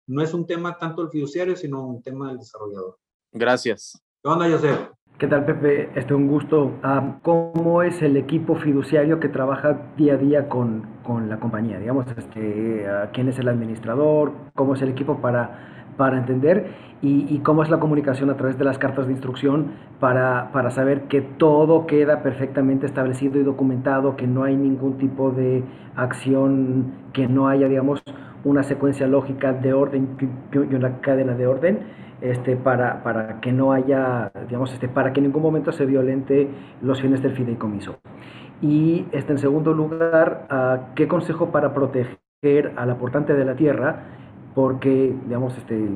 no es un tema tanto del fiduciario, sino un tema del desarrollador. Gracias. ¿Qué onda, José? ¿Qué tal, Pepe? Este, un gusto. Ah, ¿Cómo es el equipo fiduciario que trabaja día a día con, con la compañía? Digamos, este, ¿quién es el administrador? ¿Cómo es el equipo para, para entender? Y, cómo es la comunicación a través de las cartas de instrucción para, para saber que todo queda perfectamente establecido y documentado, que no hay ningún tipo de acción que no haya, digamos, una secuencia lógica de orden y una cadena de orden este, para, para que no haya, digamos, este, para que en ningún momento se violente los fines del fideicomiso. Y este, en segundo lugar, ah, ¿qué consejo para proteger al aportante de la tierra? Porque, digamos, este,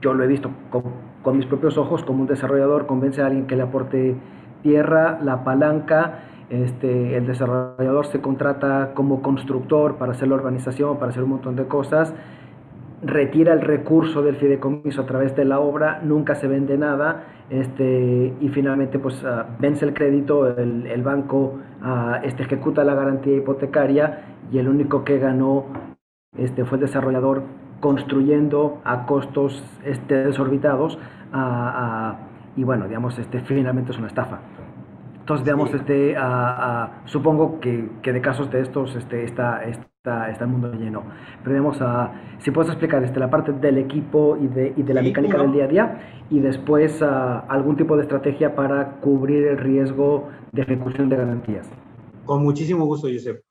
yo lo he visto con mis propios ojos como un desarrollador, convence a alguien que le aporte tierra, la palanca, este, el desarrollador se contrata como constructor para hacer la organización, para hacer un montón de cosas, retira el recurso del fideicomiso a través de la obra, nunca se vende nada este, y finalmente pues uh, vence el crédito, el, banco uh, este, ejecuta la garantía hipotecaria y el único que ganó este, fue el desarrollador construyendo a costos este, desorbitados y bueno, digamos, este, finalmente es una estafa. Entonces, digamos, sí. este, supongo que, que, de casos de estos este, está, está, está el mundo lleno. Pero digamos, si puedes explicar este, la parte del equipo y de, y de la sí, mecánica del día a día y después algún tipo de estrategia para cubrir el riesgo de ejecución de garantías. Con muchísimo gusto, Josep.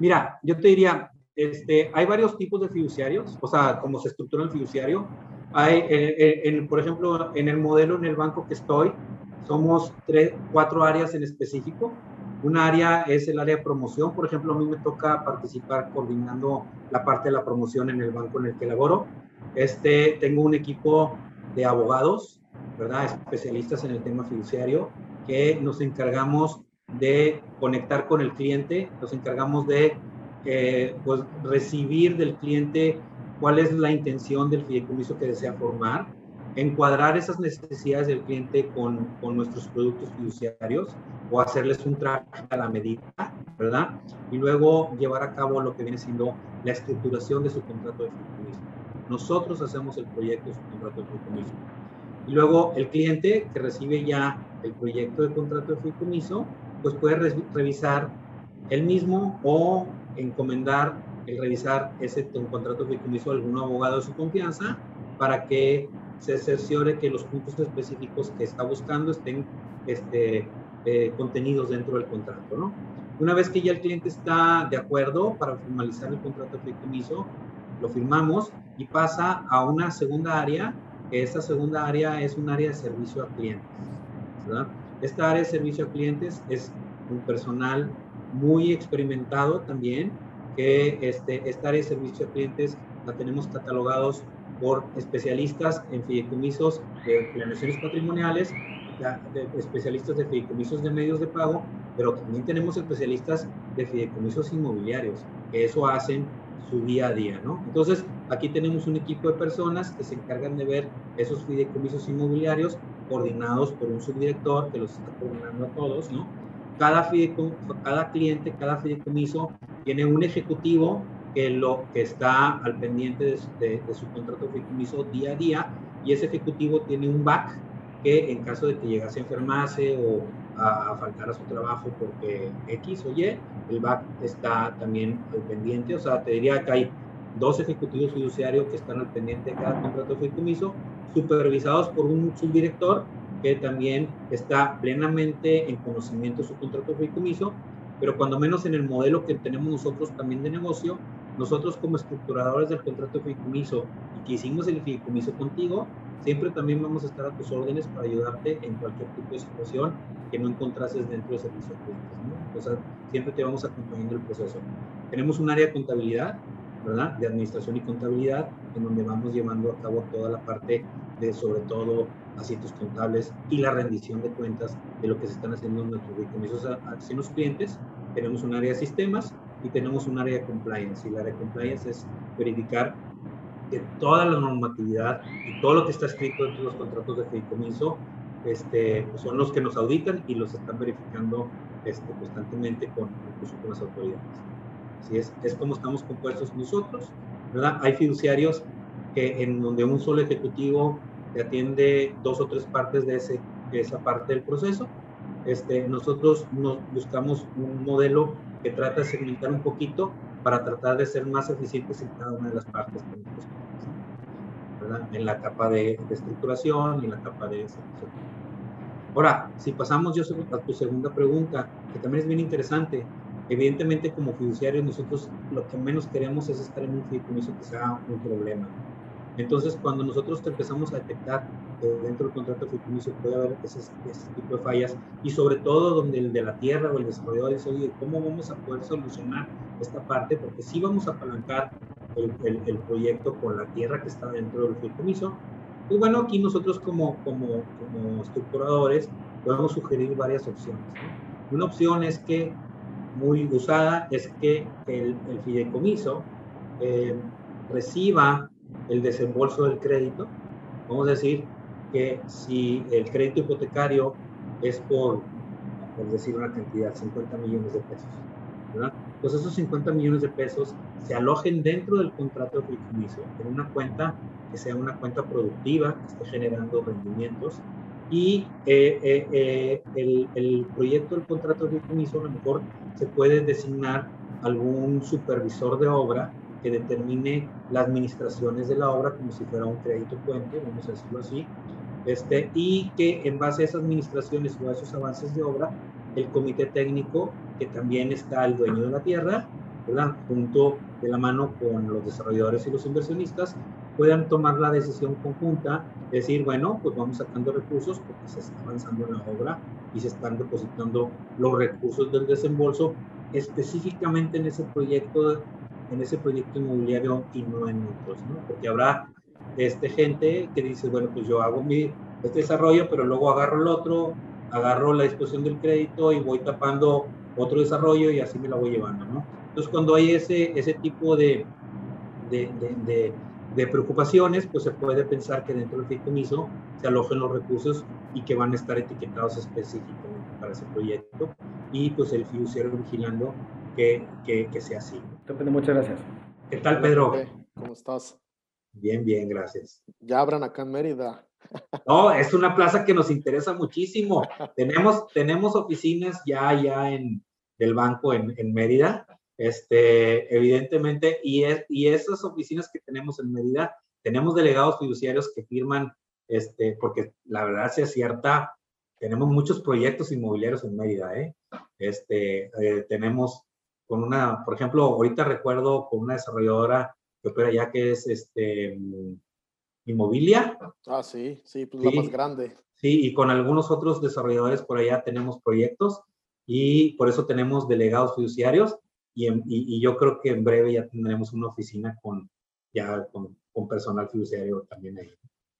Mira, yo te diría, este, hay varios tipos de fiduciarios, o sea, cómo se estructura el fiduciario. Hay, en, en, por ejemplo, en el modelo en el banco que estoy, somos tres, cuatro áreas en específico. Un área es el área de promoción. Por ejemplo, a mí me toca participar coordinando la parte de la promoción en el banco en el que laboro. Este, tengo un equipo de abogados, ¿verdad? Especialistas en el tema fiduciario, que nos encargamos de conectar con el cliente, nos encargamos de eh, pues, recibir del cliente cuál es la intención del fideicomiso que desea formar, encuadrar esas necesidades del cliente con, con, nuestros productos fiduciarios o hacerles un traje a la medida, ¿verdad? Y luego llevar a cabo lo que viene siendo la estructuración de su contrato de fideicomiso. Nosotros hacemos el proyecto de su contrato de fideicomiso. Y luego el cliente que recibe ya el proyecto de contrato de fideicomiso, pues puede re revisar él mismo o encomendar el revisar ese contrato de fideicomiso a algún abogado de su confianza para que se cerciore que los puntos específicos que está buscando estén este, eh, contenidos dentro del contrato, ¿no? Una vez que ya el cliente está de acuerdo para formalizar el contrato de fideicomiso, lo firmamos y pasa a una segunda área, que esta segunda área es un área de servicio a clientes, ¿verdad? Esta área de servicio a clientes es un personal muy experimentado también, que este, esta área de servicio a clientes la tenemos catalogados por especialistas en fideicomisos de planeaciones patrimoniales, de especialistas de fideicomisos de medios de pago, pero también tenemos especialistas de fideicomisos inmobiliarios, que eso hacen su día a día, ¿no? Entonces, aquí tenemos un equipo de personas que se encargan de ver esos fideicomisos inmobiliarios coordinados por un subdirector que los está coordinando a todos, ¿no? Cada, cada cliente, cada fideicomiso tiene un ejecutivo que, lo, que está al pendiente de, de, de su contrato de fideicomiso día a día y ese ejecutivo tiene un back que en caso de que llegase a enfermarse o a, a, faltar a su trabajo porque X o Y, el back está también al pendiente. O sea, te diría que hay dos ejecutivos fiduciarios que están al pendiente de cada contrato de fideicomiso, supervisados por un subdirector que también está plenamente en conocimiento de su contrato de fideicomiso, pero cuando menos en el modelo que tenemos nosotros también de negocio, nosotros como estructuradores del contrato de fideicomiso y que hicimos el fideicomiso contigo, siempre también vamos a estar a tus órdenes para ayudarte en cualquier tipo de situación que no encontrases dentro de servicio a clientes. ¿no? O sea, siempre te vamos acompañando el proceso. Tenemos un área de contabilidad, ¿verdad? De administración y contabilidad, en donde vamos llevando a cabo toda la parte de, sobre todo, asientos contables y la rendición de cuentas de lo que se están haciendo en nuestros fideicomisos hacia los clientes. Tenemos un área de sistemas y tenemos un área de compliance. Y la área de compliance es verificar que toda la normatividad y todo lo que está escrito dentro de los contratos de fideicomiso este, pues son los que nos auditan y los están verificando este, constantemente con, incluso con las autoridades. Así es, es como estamos compuestos nosotros, ¿verdad? Hay fiduciarios que en donde un solo ejecutivo atiende dos o tres partes de, ese, de esa parte del proceso. Este, nosotros nos buscamos un modelo que trata de segmentar un poquito para tratar de ser más eficientes en cada una de las partes ¿verdad? En la capa de, de, estructuración y en la capa de servicio. Ahora, si pasamos yo a tu segunda pregunta, que también es bien interesante, evidentemente como fiduciarios nosotros lo que menos queremos es estar en un fideicomiso que sea un problema. Entonces, cuando nosotros empezamos a detectar que dentro del contrato fideicomiso puede haber ese, ese, tipo de fallas y sobre todo donde el de la tierra o el desarrollador dice, oye, ¿cómo vamos a poder solucionar esta parte? Porque sí vamos a apalancar el, el, el proyecto con la tierra que está dentro del fideicomiso, Pues bueno, aquí nosotros como, como, como estructuradores podemos sugerir varias opciones. Una opción es que, muy usada, es que el, el fideicomiso eh, reciba el desembolso del crédito. Vamos a decir que si el crédito hipotecario es por, por decir una cantidad, 50 millones de pesos, ¿verdad? Pues esos 50 millones de pesos se alojen dentro del contrato de fideicomiso en una cuenta que sea una cuenta productiva, que esté generando rendimientos y eh, eh, eh, el, el, proyecto del contrato de fideicomiso a lo mejor se puede designar algún supervisor de obra que determine las administraciones de la obra como si fuera un crédito puente, vamos a decirlo así, este, y que en base a esas administraciones o a esos avances de obra, el comité técnico, que también está el dueño de la tierra, ¿verdad? junto de la mano con los desarrolladores y los inversionistas, puedan tomar la decisión conjunta, decir, bueno, pues vamos sacando recursos porque se está avanzando en la obra y se están depositando los recursos del desembolso específicamente en ese proyecto en ese proyecto inmobiliario y no en otros, ¿no? Porque habrá este, gente que dice, bueno, pues yo hago mi, este desarrollo, pero luego agarro el otro, agarro la disposición del crédito y voy tapando otro desarrollo y así me la voy llevando, ¿no? Entonces, cuando hay ese, ese tipo de, de, de, de preocupaciones, pues se puede pensar que dentro del fideicomiso se alojen los recursos y que van a estar etiquetados específicamente para ese proyecto y pues el fiduciario vigilando que, que, que sea así. Muchas gracias. ¿Qué tal, Pedro? ¿Cómo estás? Bien, bien, gracias. Ya abran acá en Mérida. No, es una plaza que nos interesa muchísimo. tenemos, tenemos oficinas ya, ya en del banco en, en Mérida, este, evidentemente, y, es, y esas oficinas que tenemos en Mérida, tenemos delegados fiduciarios que firman, este, porque la verdad sea cierta, tenemos muchos proyectos inmobiliarios en Mérida, ¿eh? Este, eh, tenemos con una, por ejemplo, ahorita recuerdo con una desarrolladora que opera ya que es este Inmobilia. Ah, sí, sí, pues la más grande. Sí, y con algunos otros desarrolladores por allá tenemos proyectos y por eso tenemos delegados fiduciarios y, y, y yo creo que en breve ya tendremos una oficina con ya con, con personal fiduciario también ahí.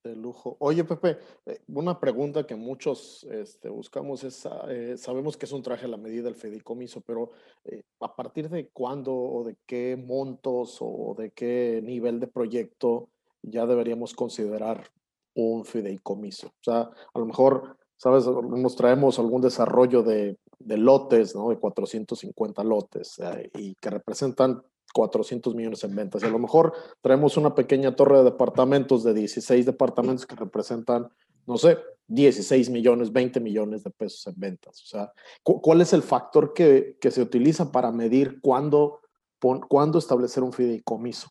De lujo. Oye, Pepe, eh, una pregunta que muchos este, buscamos es, eh, sabemos que es un traje a la medida del fideicomiso, pero eh, ¿a partir de cuándo o de qué montos o de qué nivel de proyecto ya deberíamos considerar un fideicomiso? O sea, a lo mejor, ¿sabes? Nos traemos algún desarrollo de, de lotes, ¿no? De 450 lotes y que representan 400 millones en ventas. Y a lo mejor traemos una pequeña torre de departamentos de 16 departamentos que representan, no sé, 16 millones, 20 millones de pesos en ventas. O sea, ¿cuál es el factor que, que se utiliza para medir cuándo, cuándo establecer un fideicomiso?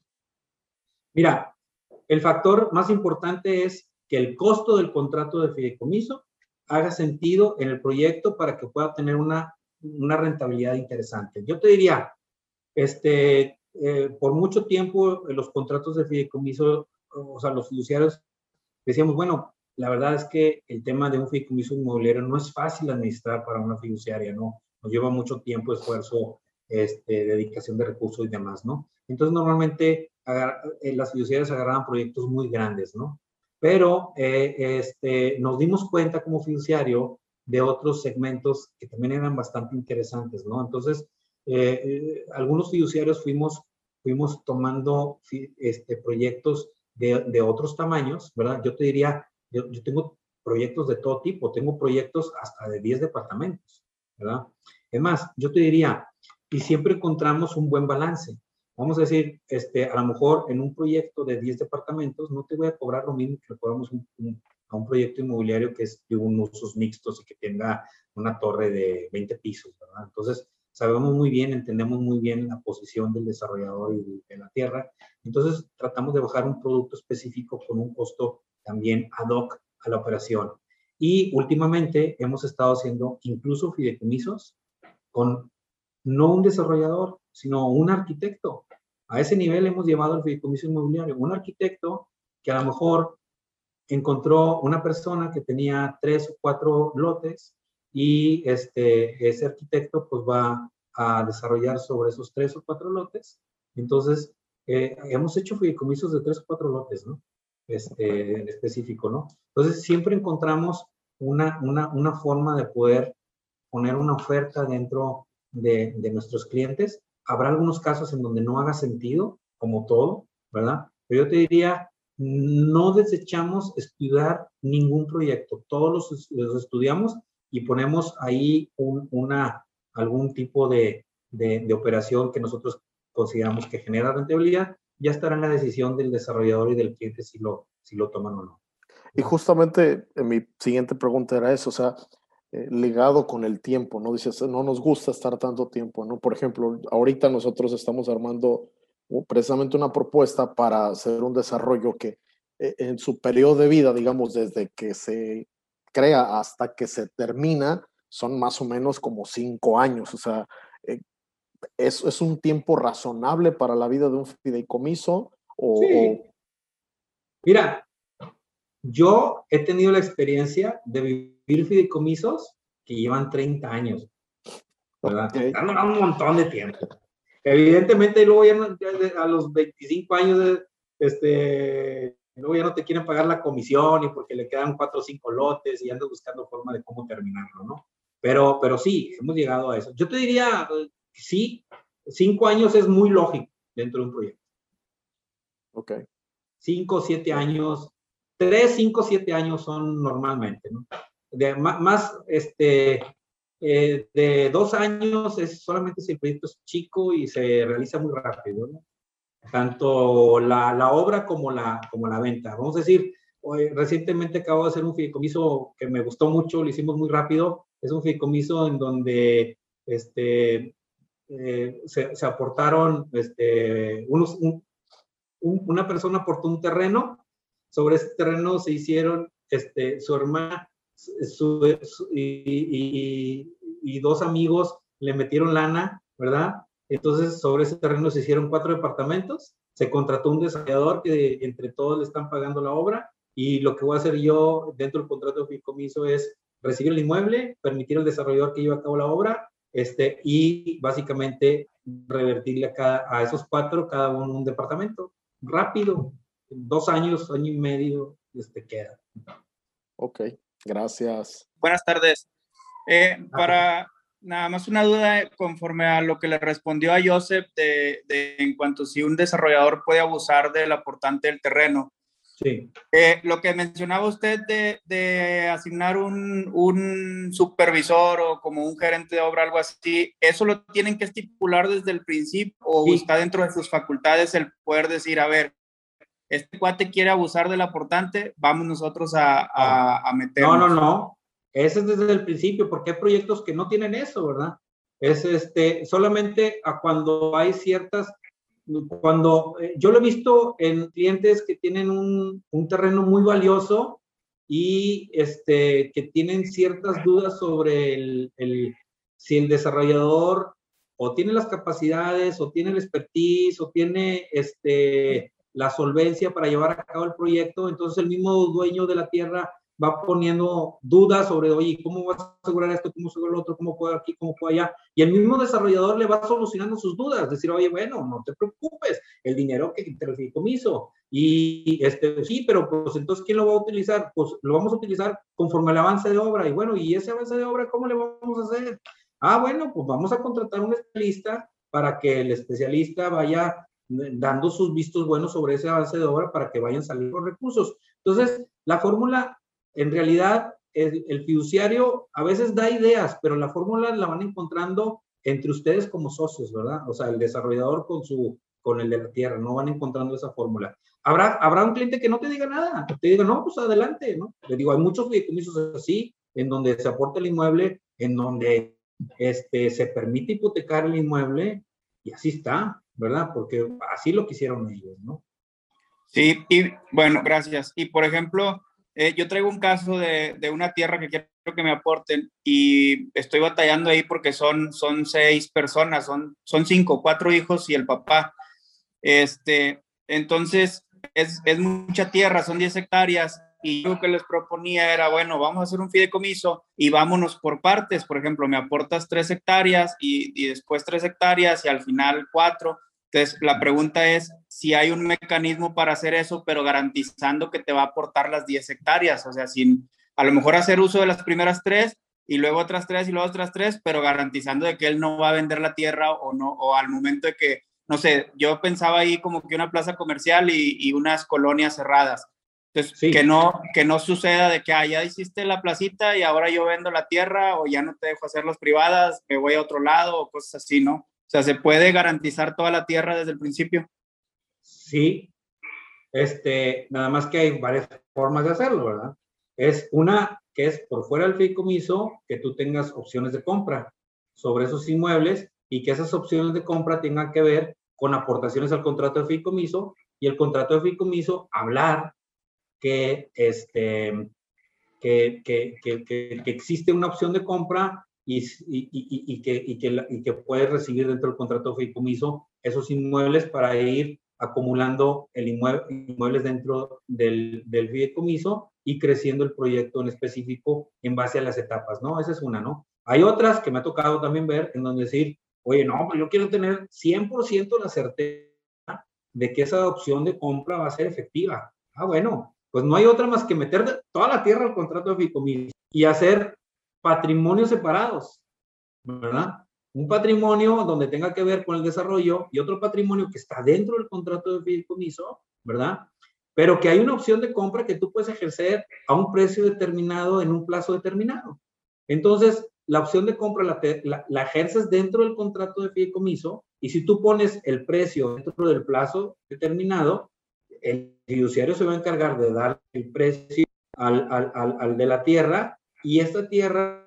Mira, el factor más importante es que el costo del contrato de fideicomiso haga sentido en el proyecto para que pueda tener una, una rentabilidad interesante. Yo te diría, este, eh, por mucho tiempo los contratos de fideicomiso, o sea, los fiduciarios, decíamos, bueno, la verdad es que el tema de un fideicomiso inmobiliario no es fácil administrar para una fiduciaria, ¿no? Nos lleva mucho tiempo, esfuerzo, este, dedicación de recursos y demás, ¿no? Entonces, normalmente eh, las fiduciarias agarraban proyectos muy grandes, ¿no? Pero eh, este, nos dimos cuenta como fiduciario de otros segmentos que también eran bastante interesantes, ¿no? Entonces, eh, eh, algunos fiduciarios fuimos, fuimos tomando este, proyectos de, de, otros tamaños, ¿verdad? Yo te diría, yo, yo, tengo proyectos de todo tipo, tengo proyectos hasta de 10 departamentos, ¿verdad? Es más, yo te diría, y siempre encontramos un buen balance. Vamos a decir, este, a lo mejor en un proyecto de 10 departamentos no te voy a cobrar lo mismo que le cobramos un, un, a un proyecto inmobiliario que es de un usos mixtos y que tenga una torre de 20 pisos, ¿verdad? Entonces, sabemos muy bien, entendemos muy bien la posición del desarrollador y de la tierra. Entonces, tratamos de bajar un producto específico con un costo también ad hoc a la operación. Y últimamente hemos estado haciendo incluso fideicomisos con no un desarrollador, sino un arquitecto. A ese nivel hemos llevado el fideicomiso inmobiliario. Un arquitecto que a lo mejor encontró una persona que tenía tres o cuatro lotes y este, ese arquitecto pues va a desarrollar sobre esos tres o cuatro lotes. Entonces, eh, hemos hecho fideicomisos de tres o cuatro lotes, ¿no? este, en específico, ¿no? Entonces, siempre encontramos una, una, una forma de poder poner una oferta dentro de, de, nuestros clientes. Habrá algunos casos en donde no haga sentido, como todo, ¿verdad? Pero yo te diría, no desechamos estudiar ningún proyecto. Todos los, los estudiamos y ponemos ahí un, una, algún tipo de, de, de, operación que nosotros consideramos que genera rentabilidad. Ya estará en la decisión del desarrollador y del cliente si lo, si lo toman o no. Y justamente eh, mi siguiente pregunta era eso, o sea, eh, ligado con el tiempo, ¿no? Dices, no nos gusta estar tanto tiempo, ¿no? Por ejemplo, ahorita nosotros estamos armando precisamente una propuesta para hacer un desarrollo que eh, en su periodo de vida, digamos, desde que se crea hasta que se termina, son más o menos como cinco años. O sea, eh, ¿es, ¿es, un tiempo razonable para la vida de un fideicomiso? O, sí. o... Mira, yo he tenido la experiencia de vivir fideicomisos que llevan 30 años. ¿verdad? Okay. un montón de tiempo. Evidentemente, luego ya, ya a los 25 años, este, luego ya no te quieren pagar la comisión y porque le quedan cuatro o cinco lotes y andas buscando forma de cómo terminarlo, ¿no? Pero, pero sí, hemos llegado a eso. Yo te diría, sí, cinco años es muy lógico dentro de un proyecto. Ok. Cinco, siete años, tres, cinco, siete años son normalmente, ¿no? De, más, más, este, eh, de dos años es solamente si el proyecto es chico y se realiza muy rápido, ¿no? Tanto la, la, obra como la, como la venta. Vamos a decir, hoy, recientemente acabo de hacer un fideicomiso que me gustó mucho, lo hicimos muy rápido. Es un fideicomiso en donde este, eh, se, aportaron, este, unos, un, un, una persona aportó un terreno, sobre ese terreno se hicieron este, su hermana su, y dos amigos le metieron lana, ¿verdad? Entonces, sobre ese terreno se hicieron cuatro departamentos, se contrató un desarrollador que entre todos le están pagando la obra y lo que voy a hacer yo dentro del contrato de fideicomiso es recibir el inmueble, permitir al desarrollador que lleve a cabo la obra este, y básicamente revertirle a, cada, a esos cuatro cada uno un departamento. Rápido, dos años, año y medio, este, queda. Ok, gracias. Buenas tardes. Eh, para nada más una duda conforme a lo que le respondió a Joseph de, de, en cuanto si un desarrollador puede abusar del aportante del terreno. Sí. Eh, lo que mencionaba usted de, de asignar un, un, supervisor o como un gerente de obra, algo así, ¿eso lo tienen que estipular desde el principio o sí. está dentro de sus facultades el poder decir, a ver, este cuate quiere abusar del aportante, vamos nosotros a, a, a meternos? No, no, no. Ese es desde el principio, porque hay proyectos que no tienen eso, ¿verdad? Es este, solamente a cuando hay ciertas, cuando eh, yo lo he visto en clientes que tienen un, un terreno muy valioso y este, que tienen ciertas dudas sobre el, si el desarrollador o tiene las capacidades o tiene el expertise o tiene este, la solvencia para llevar a cabo el proyecto, entonces el mismo dueño de la tierra va poniendo dudas sobre, oye, ¿cómo vas a asegurar esto? ¿Cómo asegurar lo otro? ¿Cómo puedo aquí? ¿Cómo puedo allá? Y el mismo desarrollador le va solucionando sus dudas, decir, oye, bueno, no te preocupes, el dinero que te el fideicomiso. Y este, sí, pero pues entonces, ¿quién lo va a utilizar? Pues lo vamos a utilizar conforme al avance de obra. Y bueno, ¿y ese avance de obra cómo le vamos a hacer? Ah, bueno, pues vamos a contratar un especialista para que el especialista vaya dando sus vistos buenos sobre ese avance de obra para que vayan saliendo recursos. Entonces, la fórmula en realidad el, el, fiduciario a veces da ideas, pero la fórmula la van encontrando entre ustedes como socios, ¿verdad? O sea, el desarrollador con su con el de la tierra, no van encontrando esa fórmula. Habrá, habrá un cliente que no te diga nada, te diga, no, pues adelante, ¿no? Le digo, hay muchos fideicomisos así, en donde se aporta el inmueble, en donde este, se permite hipotecar el inmueble, y así está, ¿verdad? Porque así lo quisieron ellos, ¿no? Sí, y bueno, gracias. Y por ejemplo, eh, yo traigo un caso de, de, una tierra que quiero que me aporten y estoy batallando ahí porque son, son seis personas, son, son cinco, cuatro hijos y el papá. Este, entonces, es, es mucha tierra, son 10 hectáreas y lo que les proponía era, bueno, vamos a hacer un fideicomiso y vámonos por partes. Por ejemplo, me aportas tres hectáreas y, y después tres hectáreas y al final cuatro. Entonces, la pregunta es si hay un mecanismo para hacer eso, pero garantizando que te va a aportar las 10 hectáreas, o sea, sin a lo mejor hacer uso de las primeras tres y luego otras tres y luego otras tres, pero garantizando de que él no va a vender la tierra o no, o al momento de que, no sé, yo pensaba ahí como que una plaza comercial y, y unas colonias cerradas. Entonces, que, no, que no suceda de que ah, ya hiciste la placita y ahora yo vendo la tierra o ya no te dejo hacer las privadas, me voy a otro lado o cosas así, ¿no? O sea, ¿se puede garantizar toda la tierra desde el principio? Sí, este, nada más que hay varias formas de hacerlo, ¿verdad? Es una que es por fuera del fideicomiso, que tú tengas opciones de compra sobre esos inmuebles y que esas opciones de compra tengan que ver con aportaciones al contrato de fideicomiso y el contrato de fideicomiso hablar que, este, que, que, que, existe una opción de compra y, y, y, que, y, que, y que puedes recibir dentro del contrato de fideicomiso esos inmuebles para ir acumulando el inmueble, inmuebles dentro del, del fideicomiso y creciendo el proyecto en específico en base a las etapas, ¿no? Esa es una, ¿no? Hay otras que me ha tocado también ver en donde decir, oye, no, pues yo quiero tener 100% la certeza de que esa opción de compra va a ser efectiva. Ah, bueno, pues no hay otra más que meter toda la tierra al contrato de fideicomiso y hacer patrimonios separados, ¿verdad? Un patrimonio donde tenga que ver con el desarrollo y otro patrimonio que está dentro del contrato de fideicomiso, ¿verdad? Pero que hay una opción de compra que tú puedes ejercer a un precio determinado en un plazo determinado. Entonces, la opción de compra la, la, ejerces dentro del contrato de fideicomiso y si tú pones el precio dentro del plazo determinado, el fiduciario se va a encargar de dar el precio al, al, al de la tierra y esta tierra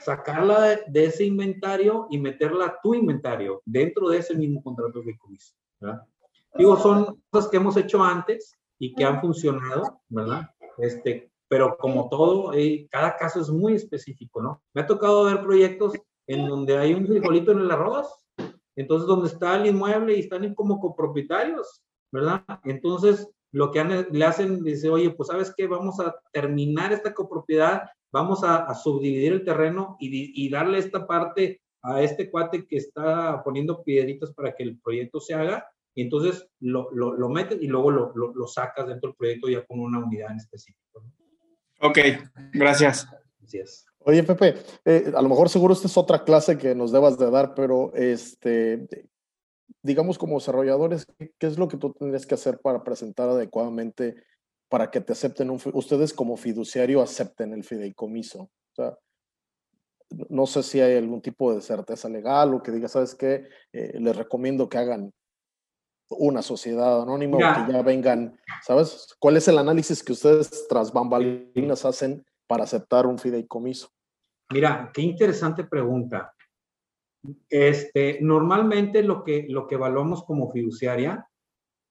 sacarla de, ese inventario y meterla a tu inventario dentro de ese mismo contrato de comiso. Digo, son cosas que hemos hecho antes y que han funcionado, ¿verdad? Este, pero como todo, eh, cada caso es muy específico, ¿no? Me ha tocado ver proyectos en donde hay un frijolito en el arroz, entonces donde está el inmueble y están como copropietarios, ¿verdad? Entonces, lo que le hacen, dice, oye, pues sabes qué, vamos a terminar esta copropiedad vamos a, subdividir el terreno y, darle esta parte a este cuate que está poniendo piedritas para que el proyecto se haga, y entonces lo, lo, lo metes y luego lo, lo, sacas dentro del proyecto ya con una unidad en específico. Ok, gracias. Gracias. Oye, Pepe, eh, a lo mejor seguro esta es otra clase que nos debas de dar, pero este, digamos como desarrolladores, ¿qué es lo que tú tendrías que hacer para presentar adecuadamente para que te acepten un, ustedes como fiduciario acepten el fideicomiso. O sea, no sé si hay algún tipo de certeza legal o que diga, ¿sabes qué? Eh, les recomiendo que hagan una sociedad anónima o que ya vengan, ¿sabes? ¿Cuál es el análisis que ustedes tras bambalinas hacen para aceptar un fideicomiso? Mira, qué interesante pregunta. Este, normalmente lo que, lo que evaluamos como fiduciaria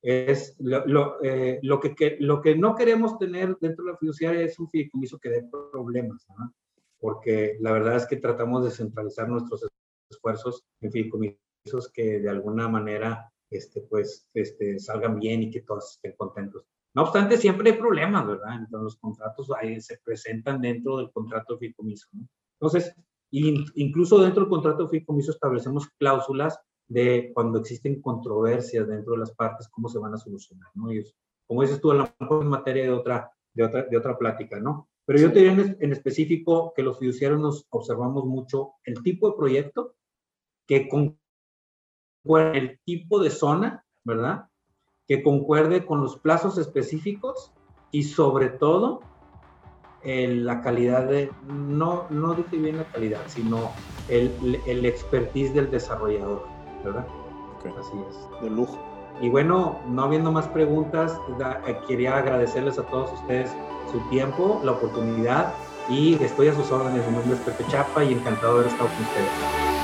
es lo, eh, lo, que, lo que no queremos tener dentro de la fiduciaria es un fideicomiso que dé problemas, ¿no? porque la verdad es que tratamos de centralizar nuestros esfuerzos en fideicomisos que de alguna manera este, pues, este, salgan bien y que todos estén contentos. No obstante, siempre hay problemas, ¿verdad? Entonces, los contratos ahí se presentan dentro del contrato de fideicomiso. ¿no? Entonces, incluso dentro del contrato de fideicomiso establecemos cláusulas de cuando existen controversias dentro de las partes, cómo se van a solucionar, ¿no? Y como dices tú, a lo mejor en materia de otra, de otra, de otra plática, ¿no? Pero yo te diría en, específico que los fiduciarios nos observamos mucho el tipo de proyecto que con el tipo de zona, ¿verdad? Que concuerde con los plazos específicos y sobre todo la calidad de, no, no dije bien la calidad, sino el, el expertise del desarrollador. ¿verdad? Así es. De lujo. Y bueno, no habiendo más preguntas, eh, quería agradecerles a todos ustedes su tiempo, la oportunidad y estoy a sus órdenes. Mi nombre es Pepe Chapa y encantado de haber estado con ustedes.